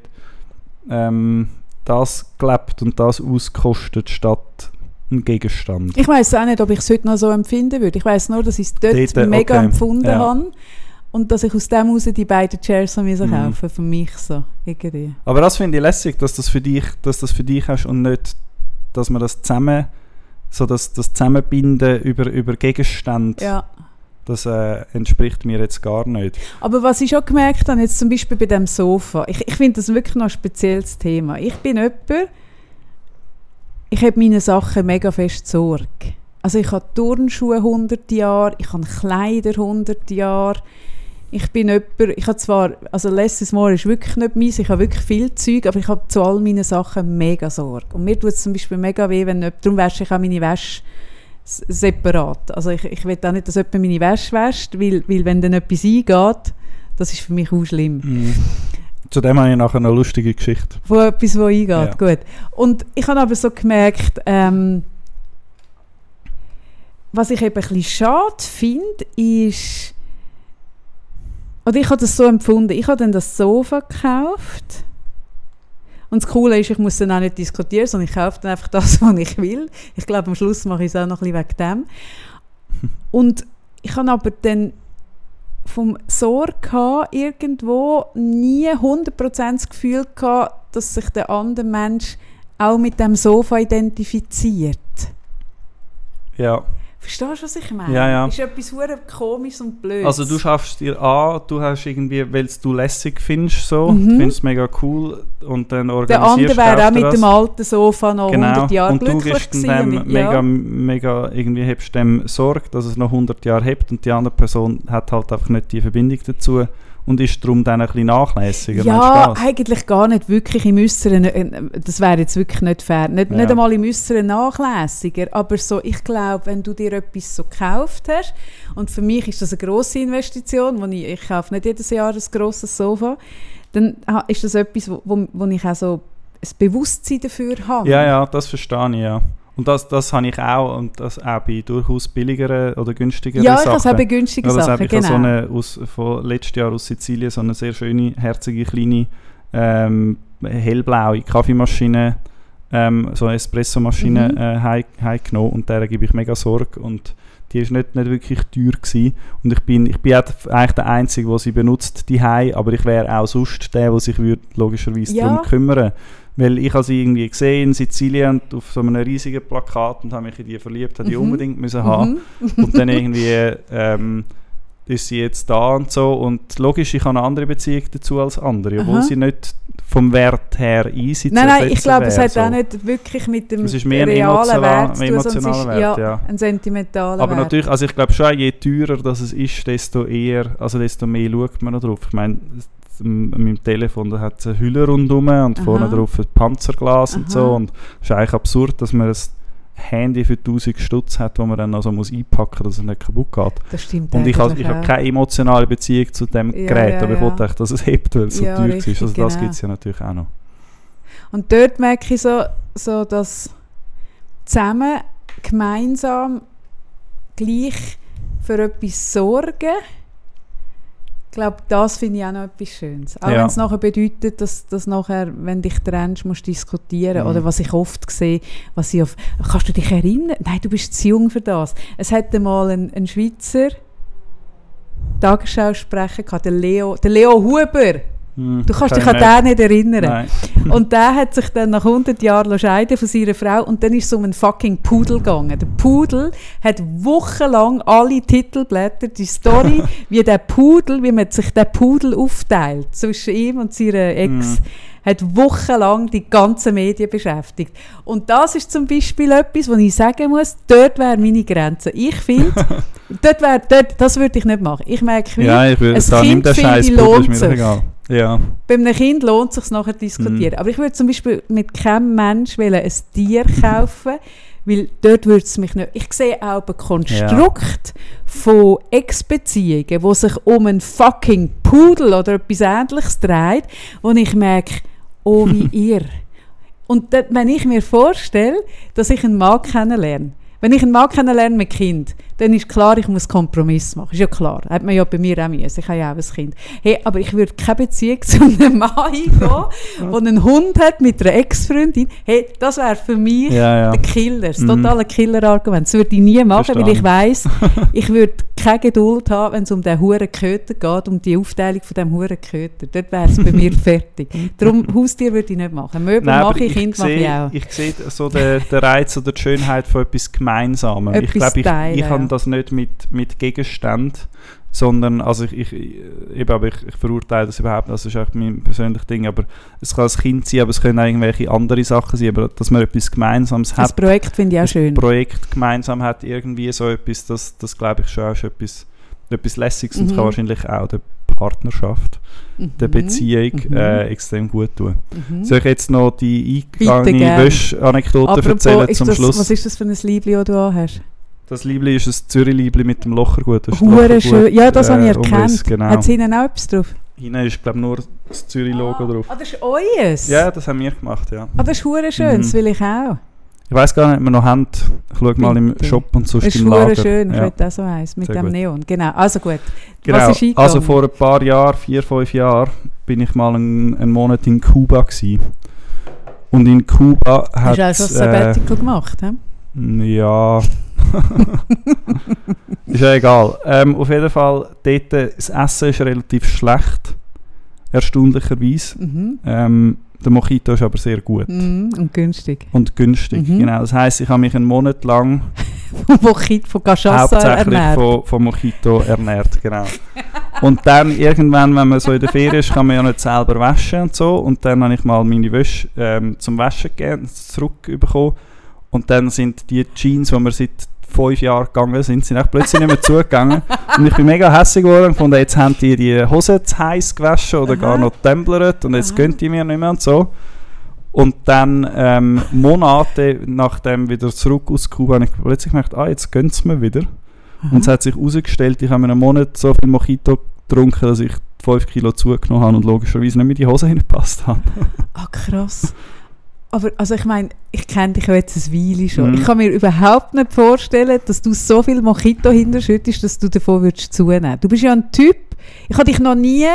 ähm, das gelebt und das auskostet statt ein Gegenstand. Ich weiß auch nicht, ob ich es heute noch so empfinden würde. Ich weiß nur, dass ich es dort, Dort, mega okay. empfunden Ja. habe und dass ich aus dem heraus die beiden Chairs müssen Mhm. kaufen für mich so irgendwie. Aber das finde ich lässig, dass das für dich, dass das für dich hast und nicht, dass man das zusammen, so das, das Zusammenbinden über, über Gegenstände, Ja. Das äh, entspricht mir jetzt gar nicht. Aber was ich schon gemerkt habe, jetzt zum Beispiel bei dem Sofa, ich, ich finde das wirklich noch ein spezielles Thema. Ich bin jemand, ich habe meine Sachen mega fest Sorge. Also ich habe Turnschuhe 100 Jahre, ich habe Kleider 100 Jahre. Ich bin jemand, ich habe zwar, also letztes Mal ist wirklich nicht meins, ich habe wirklich viel Zeug, aber ich habe zu all meinen Sachen mega Sorge. Und mir tut es zum Beispiel mega weh, wenn jemand, darum wasche ich auch meine Wäsche separat. Also ich, ich will auch nicht, dass jemand meine Wäsche wäscht, weil, weil wenn dann etwas eingeht, das ist für mich auch schlimm. Mhm. Zu dem habe ich nachher eine lustige Geschichte. Von etwas, wo eingeht, Ja. gut. Und ich habe aber so gemerkt, ähm, was ich eben ein bisschen schade finde, ist, oder ich habe das so empfunden, ich habe dann das Sofa gekauft und das Coole ist, ich muss dann auch nicht diskutieren, sondern ich kaufe dann einfach das, <laughs> was ich will. Ich glaube, am Schluss mache ich es auch noch ein bisschen wegen dem. <laughs> Und ich habe aber dann vom Sorge irgendwo nie 100% das Gefühl gehabt, dass sich der andere Mensch auch mit dem Sofa identifiziert. Ja. Verstehst du, was ich meine? Ja, ja. Ist etwas hure komisch und blöd. Also du schaffst dir an, du hast irgendwie, weil du lässig findest, so, Mhm. du findest es mega cool und dann der organisierst andere wäre auch du mit das. dem alten Sofa noch 100 Jahre Genau. und du glücklich dem gewesen. und ich- mega, ja. mega irgendwie hebst dem Sorge, dass es noch 100 Jahre hebt und die andere Person hat halt einfach nicht die Verbindung dazu und ist darum dann ein bisschen nachlässiger. Ja, eigentlich gar nicht wirklich im Äußeren. äh, Das wäre jetzt wirklich nicht fair. Nicht, Ja. nicht einmal im Äußeren nachlässiger. Aber so, ich glaube, wenn du dir etwas so gekauft hast, und für mich ist das eine grosse Investition, wo ich, ich kaufe nicht jedes Jahr ein grosses Sofa, dann ha- ist das etwas, wo, wo, wo ich auch so ein Bewusstsein dafür habe. Ja, ja, das verstehe ich, ja. Und das, das habe ich auch und das auch bei durchaus billigeren oder günstigeren Ja, ich Sachen. habe es auch bei günstigen Ja, das Sachen, habe ich genau. so eine aus, von letztes Jahr aus Sizilien, so eine sehr schöne, herzige, kleine, ähm, hellblaue Kaffeemaschine ähm, so eine Espressomaschine Mhm. äh, heimgenommen und der gebe ich mega Sorge und die ist nicht, nicht wirklich teuer gewesen. und ich bin, ich bin eigentlich der Einzige, der sie benutzt, die aber ich wäre auch sonst der, der sich würde logischerweise Ja. darum kümmern weil ich habe sie irgendwie gesehen in Sizilien auf so einem riesigen Plakat und habe mich in die verliebt, habe die Mhm. unbedingt müssen haben Mhm. und dann irgendwie ähm, ist sie jetzt da und so und logisch, ich habe eine andere Beziehung dazu als andere, obwohl Aha. sie nicht vom Wert her easy Nein, nein, ich glaube, es hat so. auch nicht wirklich mit dem Es ist mehr ein realen emotionaler- Wert zu tun, sondern Wert, ja, ja. ein sentimentaler Aber Wert. natürlich, also ich glaube schon, je teurer das es ist, desto eher, also desto mehr schaut man noch drauf. Ich meine, an meinem Telefon da hat es eine Hülle rundherum und Aha. vorne drauf ein Panzerglas und Aha. so. Und es ist eigentlich absurd, dass man ein Handy für 1000 Stutz hat, wo man dann also muss einpacken muss, dass es nicht kaputt geht. Das stimmt Und ich habe eigentlich ich hab auch. keine emotionale Beziehung zu dem Ja, Gerät, ja, aber ich ja. wollte echt, dass es hebt, weil es so Ja, teuer richtig, ist. Also das genau. gibt es ja natürlich auch noch. Und dort merke ich so, so dass zusammen, gemeinsam, gleich für etwas sorgen, ich glaube, das finde ich auch noch etwas Schönes. Auch Ja. wenn es nachher bedeutet, dass, dass nachher, wenn dich trennst, musst du diskutieren. Mhm. Oder was ich oft sehe, was ich auf, kannst du dich erinnern? Nein, du bist zu jung für das. Es hat mal ein, ein Schweizer Tagesschausprecher gehabt, der Leo, der Leo Huber. Hm, Du kannst dich an den nicht erinnern. Nein. <laughs> Und der hat sich dann nach 100 Jahren scheiden von seiner Frau und dann ist es um einen fucking Pudel gegangen. Der Pudel hat wochenlang alle Titelblätter, die Story, <laughs> wie der Pudel, wie man sich der Pudel aufteilt zwischen ihm und seiner Ex, hat wochenlang die ganzen Medien beschäftigt. Und das ist zum Beispiel etwas, wo ich sagen muss, dort wäre meine Grenze. Ich finde, <laughs> dort wär, dort, das würde ich nicht machen. Ich merke, wie, Ja, ich würde ein Kind finde ich, lohnt sich. Ja. bei einem Kind lohnt es sich nachher diskutieren. Aber ich würde zum Beispiel mit keinem Mensch wollen ein Tier <laughs> kaufen, weil dort würde es mich nicht... Ich sehe auch ein Konstrukt von Ex-Beziehungen, wo sich um einen fucking Pudel oder etwas Ähnliches dreht, wo ich merke, oh wie <laughs> ihr. Und dort, wenn ich mir vorstelle, dass ich einen Mann kennenlerne, wenn ich einen Mann kennenlerne mit Kind, dann ist klar, ich muss Kompromiss machen. Ist ja klar. Hat man ja bei mir auch müssen. Ich habe ja auch ein Kind. Hey, aber ich würde keine Beziehung <laughs> zu einem Mann eingehen, der einen Hund hat mit einer Ex-Freundin. Hey, das wäre für mich Ja, ja. der Killer. Das Mhm. totale Killer-Argument. Das würde ich nie machen, weil ich weiss, <laughs> ich würde keine Geduld haben, wenn es um den huren Köter geht, um die Aufteilung von dem huren Köter. Dort wäre es bei mir <laughs> fertig. Darum, Haustier würde ich nicht machen. Möbel Nein, mache ich, Kind mache ich auch. ich sehe so den, den Reiz oder die Schönheit von etwas Gemeinsamem. Ich Etwas glaube, ich, teilen, ich habe das nicht mit, mit Gegenständen, sondern also ich, ich, eben, aber ich, ich verurteile das überhaupt nicht, das ist auch mein persönliches Ding, aber es kann ein Kind sein, aber es können auch irgendwelche andere Sachen sein, aber dass man etwas Gemeinsames Das hat, Projekt finde ich auch schön. Projekt gemeinsam hat, irgendwie so etwas, das, das glaube ich schon auch ist etwas, etwas Lässiges und Mhm. kann wahrscheinlich auch der Partnerschaft, der Mhm. Beziehung Mhm. äh, extrem gut tun. Mhm. Soll ich jetzt noch die eingegangene. Wäschanekdote erzählen zum das, Schluss? was ist das für ein Liebli, das du anhast? Das Liebli ist ein Zürich-Liebli mit dem Lochergut. Hure schön. Ja, das habe ich äh, erkannt. Genau. Hat es hinten auch etwas drauf? Hinten ist glaube nur das Zürich-Logo drauf. Ah, das ist euers? Ja, das haben wir gemacht, ja. Ah, das ist hure schön, Mhm. das will ich auch. Ich weiß gar nicht, ob wir noch haben. Ich schaue mal im. Shop und sonst Das ist im Lager. hure schön, ich ja. will auch so eins mit Sehr dem gut. Neon. Genau, also gut. Genau. Ist also vor ein paar Jahren, vier, fünf Jahren, bin ich mal einen, einen Monat in Kuba gewesen. Und in Kuba hat Hast du also ein äh, Sabbatical gemacht? He? Ja. <laughs> ist ja egal. Ähm, auf jeden Fall, dort, das Essen ist relativ schlecht. Erstaunlicherweise. Mhm. Ähm, der Mojito ist aber sehr gut. Mhm. Und günstig. Und günstig, Mhm. genau. Das heisst, ich habe mich einen Monat lang <laughs> Wo Kind von Cachaça hauptsächlich ernährt. von, von Mojito ernährt, genau. und dann irgendwann, wenn man so in der Ferien ist, kann man ja nicht selber waschen und so. Und dann habe ich mal meine Wäsche ähm, zum Waschen gegeben, zurückbekommen. Und dann sind die Jeans, die wir seit fünf Jahren gegangen sind, sind auch plötzlich nicht mehr zugegangen. <laughs> Und ich bin mega hässlich geworden und gefunden, jetzt haben die die Hose zu heiß gewaschen oder gar Aha. noch templert und jetzt Aha. gönnt die mir nicht mehr und so. Und dann ähm, Monate nachdem wieder zurück aus Kuba, habe ich plötzlich gemerkt, ah, jetzt gönnt es mir wieder. Und es hat sich herausgestellt, ich habe in einem Monat so viel Mojito getrunken, dass ich 5 Kilo zugenommen habe und logischerweise nicht mehr die Hose hineingepasst habe. Ah, krass. Aber also ich meine, ich kenne dich ja jetzt ein Weile schon. Mhm. Ich kann mir überhaupt nicht vorstellen, dass du so viel Mojito hinterschüttest, dass du davon würdest zunehmen. Du bist ja ein Typ, ich habe dich noch nie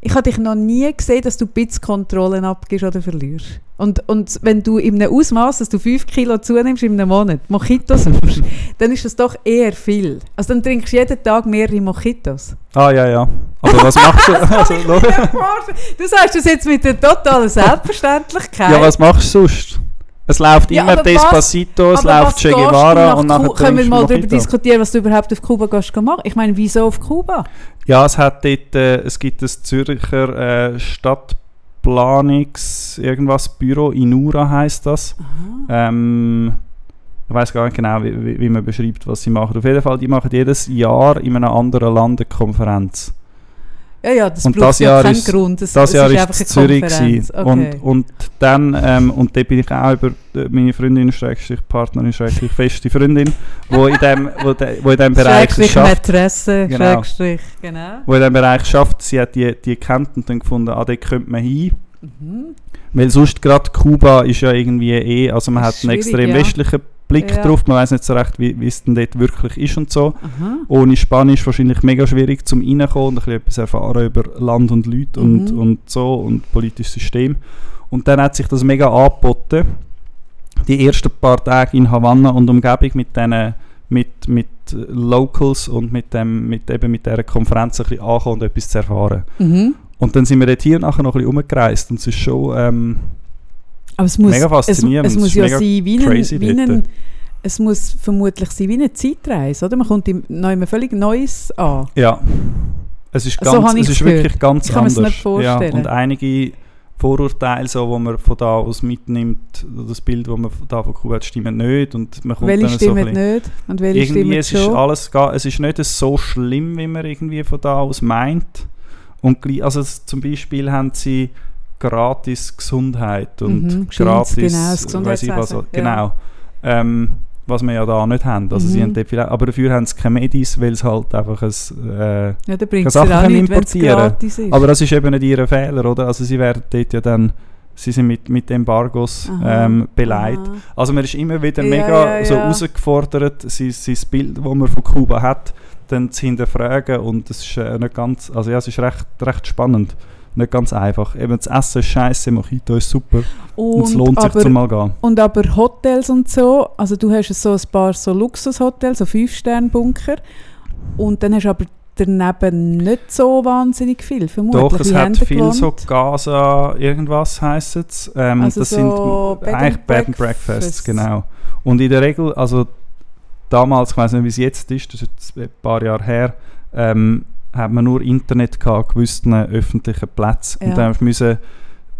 ich habe dich noch nie gesehen, dass du Bitzkontrollen abgibst oder verlierst. Und, und wenn du in einem Ausmaß, dass du 5 Kilo zunimmst in einem Monat, Mojitos suchst, <laughs> dann ist das doch eher viel. Also dann trinkst du jeden Tag mehrere Mojitos. Ah, ja, ja. Aber was machst du? <laughs> Also, <laughs> Du sagst das jetzt mit der totalen Selbstverständlichkeit. ja, was machst du sonst? Es läuft Ja, immer Despacito, es läuft Che Guevara und nachher Können wir mal darüber diskutieren, was du überhaupt auf Kuba gehst machen? Ich meine, wieso auf Kuba? Ja, es hat dort, äh, es gibt das Zürcher äh, Stadtplanungs irgendwas Büro, Inura heißt das. Ähm, ich weiß gar nicht genau, wie, wie, wie man beschreibt, was sie machen. Auf jeden Fall, die machen jedes Jahr in einem anderen Land eine Konferenz. Ja, ja, das Und braucht das ja Jahr keinen ist- Grund. Das es Jahr ist ist Zürich gewesen. Okay. und, und dann, ähm, und da bin ich auch über äh, meine Freundin, Schrägstrich Partnerin, Schrägstrich feste Freundin, wo in dem, wo de, wo in dem Bereich Schrägstrich schafft. Mätresse, Genau. Schrägstrich, genau. wo in diesem Bereich schafft, sie hat die, die gekannt und dann gefunden, ah, dort könnte man hin. Mhm. Weil sonst gerade Kuba ist ja irgendwie eh, also man Das hat einen extrem ja. westlichen Blick Ja. drauf, man weiß nicht so recht, wie es denn dort wirklich ist und so. Aha. Ohne Spanisch wahrscheinlich mega schwierig zum reinkommen und ein bisschen etwas erfahren über Land und Leute und, Mhm. und so und politisches System. Und dann hat sich das mega angeboten, die ersten paar Tage in Havanna und Umgebung mit diesen mit, mit Locals und mit, dem, mit, eben mit dieser Konferenz ein bisschen ankommen und etwas zu erfahren. Mhm. Und dann sind wir dort hier und nachher noch ein bisschen rumgereist und es ist schon... Ähm, Aber es muss, Mega faszinierend, Es, es muss ja sein wie ein, wie ein, es muss vermutlich sein wie eine Zeitreise, oder? Man kommt in neu völlig Neues an. Ja. Es ist, So ganz, habe es ist wirklich ganz Ich kann anders. nicht vorstellen. Ja, und einige Vorurteile, so, wo man von da aus mitnimmt, das Bild, das man da von Kuba hat, stimmen nicht. Und man kommt Welche dann so stimmen bisschen- nicht und welche irgendwie, es ist alles es ist nicht so schlimm, wie man irgendwie von da aus meint. Und also zum Beispiel haben sie gratis Gesundheit und Mhm, gratis genau, das weiss ich was, ja. genau. Ähm, was wir ja da nicht haben. Also sie Mhm. haben dort aber dafür haben sie keine Medis, weil es halt einfach ein äh, Ja, Sachen nicht, importieren. aber das ist eben nicht ihr Fehler, oder? Also sie werden dort ja dann, sie sind mit, mit Embargos ähm, beleidigt. Also man ist immer wieder Ja, mega ja, so herausgefordert, sein, sein Bild, das man von Kuba hat, dann zu hinterfragen und das ist äh, nicht ganz, also ja, es ist recht, recht spannend. Nicht ganz einfach. Eben das Essen ist scheiße, Mojito ist super und, es lohnt sich aber, zum mal gehen. Und aber Hotels und so, also du hast so ein paar so Luxushotels, so 5-Sterne-Bunker und dann hast du aber daneben nicht so wahnsinnig viel, vermutlich. Doch, es Wie hat viel so? Gaza, irgendwas heisst es. Ähm, Also das so sind eigentlich Bed and Breakfasts. Breakfasts, genau. Und in der Regel, also damals, ich weiß nicht, wie es jetzt ist, das ist jetzt ein paar Jahre her, ähm, hat man nur Internet gehabt, gewissen öffentlichen Plätzen. Ja. Und dann müssen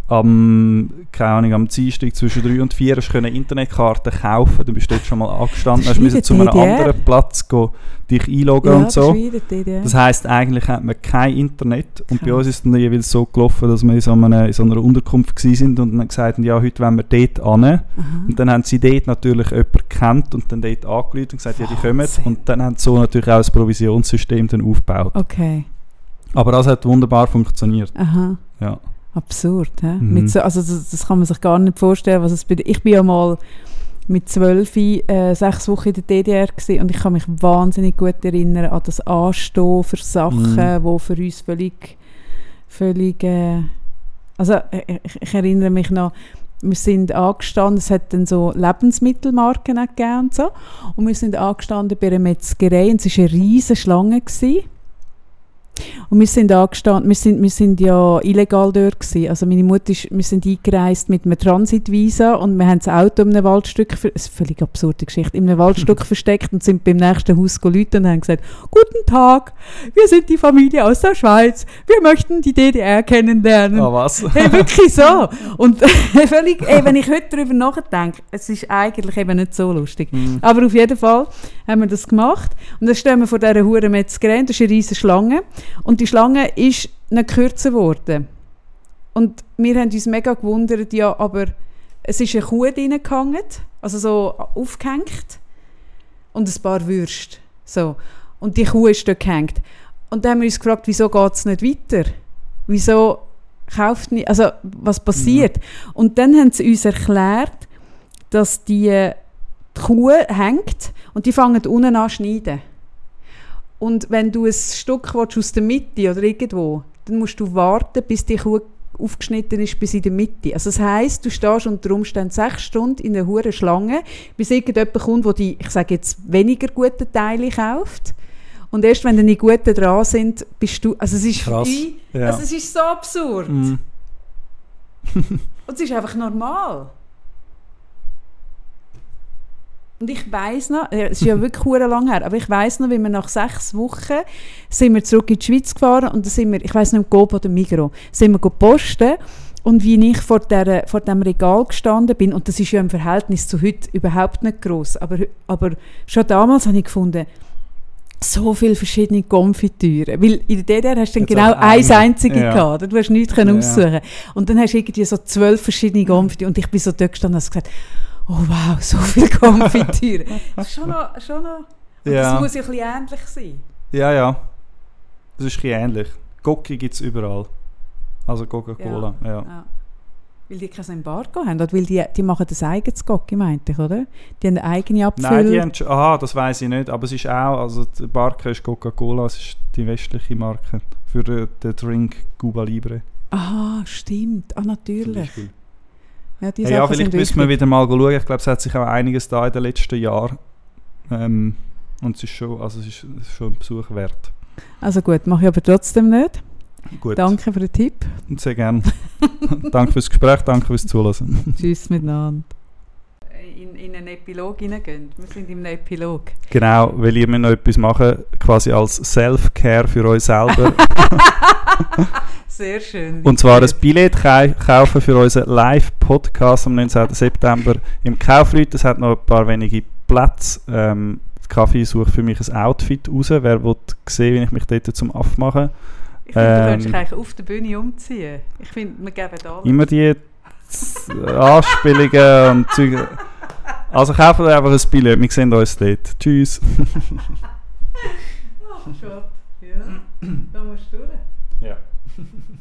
am, keine Ahnung, am Dienstag zwischen 3 und 4 hast du Internetkarten kaufen, dann bist du dort schon mal angestanden, hast müssen zu einem anderen Platz gehen, dich einloggen ja, und so. das heisst, eigentlich hat man kein Internet. Und bei uns ist es dann jeweils so gelaufen, dass wir in so einer, in so einer Unterkunft sind und dann gesagt haben, ja, heute wollen wir dort. Aha. Und dann haben sie dort natürlich jemanden gekannt und dann dort angerufen und gesagt, ja, die kommen. Und dann haben sie so natürlich auch ein Provisionssystem dann aufgebaut. Okay, Aber das hat wunderbar funktioniert. aha. Ja. Absurd, hä? Mhm. Mit so, also das, das kann man sich gar nicht vorstellen, was es bedeutet. Ich bin ja mal mit zwölf äh, sechs Wochen in der DDR gewesen, und ich kann mich wahnsinnig gut erinnern an das Anstehen für Sachen, Mhm. wo für uns völlig, völlig, äh, also äh, ich, ich erinnere mich noch, wir sind angestanden, es hat dann so Lebensmittelmarken gegeben und so, und wir sind angestanden bei einer Metzgerei und es war eine riesige Schlange. Gewesen. Und wir sind angestanden, wir sind, wir sind ja illegal dort gewesen. Also meine Mutter ist, wir sind eingereist mit einem Transitvisa und wir haben das Auto in einem Waldstück, das ist eine völlig absurde Geschichte, in einem Waldstück <laughs> versteckt und sind beim nächsten Haus geläutet und haben gesagt, guten Tag, wir sind die Familie aus der Schweiz, wir möchten die DDR kennenlernen. Ah, was? Hey, wirklich so. <laughs> Und völlig, ey, wenn ich heute darüber nachdenke, es ist eigentlich eben nicht so lustig. Mhm. Aber auf jeden Fall haben wir das gemacht. Und dann stehen wir vor dieser Hure Metzgerei, und das ist eine riesige Schlange. Und die Schlange ist nicht kürzer geworden. Und wir haben uns mega gewundert, ja, aber es ist eine Kuh drin gehangen, also so aufgehängt. Und ein paar Würste. So. Und die Kuh ist dort gehängt. Und dann haben wir uns gefragt, wieso geht es nicht weiter? Wieso kauft nicht, also was passiert? Und dann haben sie uns erklärt, dass die, die Kuh hängt und die fangen unten an schneiden. Und wenn du ein Stück willst, aus der Mitte oder irgendwo, dann musst du warten, bis die Kuh aufgeschnitten ist bis in der Mitte. Also das heisst, du stehst unter Umständen sechs Stunden in einer hohen Schlange, bis irgendjemand kommt, der die, ich sage jetzt, weniger guten Teile kauft. Und erst wenn dann die Guten dran sind, bist du, also es ist Krass, wie, ja. also es ist so absurd. Mm. Und es ist einfach normal. Und ich weiß noch, es ist ja wirklich lang her, aber ich weiß noch, wie wir nach sechs Wochen sind wir zurück in die Schweiz gefahren und dann sind wir, ich weiß nicht, Coop oder Migro, sind wir posten und wie ich vor, der, vor dem Regal gestanden bin, und das ist ja im Verhältnis zu heute überhaupt nicht groß, aber, aber schon damals habe ich gefunden, so viele verschiedene Konfitüre. Weil in der DDR hast du dann Jetzt genau eins einzige Ja. gehabt. Du hast nichts können Ja. aussuchen Und dann hast du irgendwie so zwölf verschiedene Konfitüre. Und ich bin so dort gestanden und habe gesagt, oh wow, so viele <laughs> Konfitüre. das ist schon noch, schon noch und Ja. das muss ja ein bisschen ähnlich sein. Ja, ja. Das ist ein bisschen ähnlich. Gocki gibt es überall. Also Coca-Cola, ja. Ja. Weil die kein Embargo haben. Oder weil die, die machen das eigenes Gocki, meinte ich, oder? Die haben eine eigene Abfüll. Nein, die haben schon, aha, das weiß ich nicht, aber es ist auch, also die Marke ist Coca-Cola, es ist die westliche Marke für den, Drink Cuba Libre. Ah, stimmt. Ah, natürlich. Ja, die Hey, ja, vielleicht sind müssen wir wieder mal schauen. Ich glaube, es hat sich auch einiges da in den letzten Jahren. Ähm, und es ist schon, also es ist, es ist schon ein Besuch wert. Also gut, mache ich aber trotzdem nicht. Gut, Danke für den Tipp. sehr gerne. <laughs> danke fürs Gespräch, danke fürs Zuhören. <laughs> <laughs> Tschüss miteinander. In, in einen Epilog hineingehen. Wir sind im Epilog. Genau, weil ihr müsst noch etwas machen, quasi als Self-Care für euch selber. <laughs> Sehr schön. Und zwar ein Billett kau- kaufen für unseren Live-Podcast am 19. September im Kaufleut. Es hat noch ein paar wenige Plätze. Ähm, Kaffee sucht für mich ein Outfit raus. Wer will sehen, wie ich mich dort zum Aff mache? Ich finde, du könntest Ähm, dich eigentlich auf der Bühne umziehen. Ich finde, wir geben alles. Immer die Anspielungen und Zeug. Also kauft euch einfach ein Billett. Wir sehen uns dort. Tschüss. <laughs> Ach, Gott. Ja, da musst du durch. Ja. <laughs>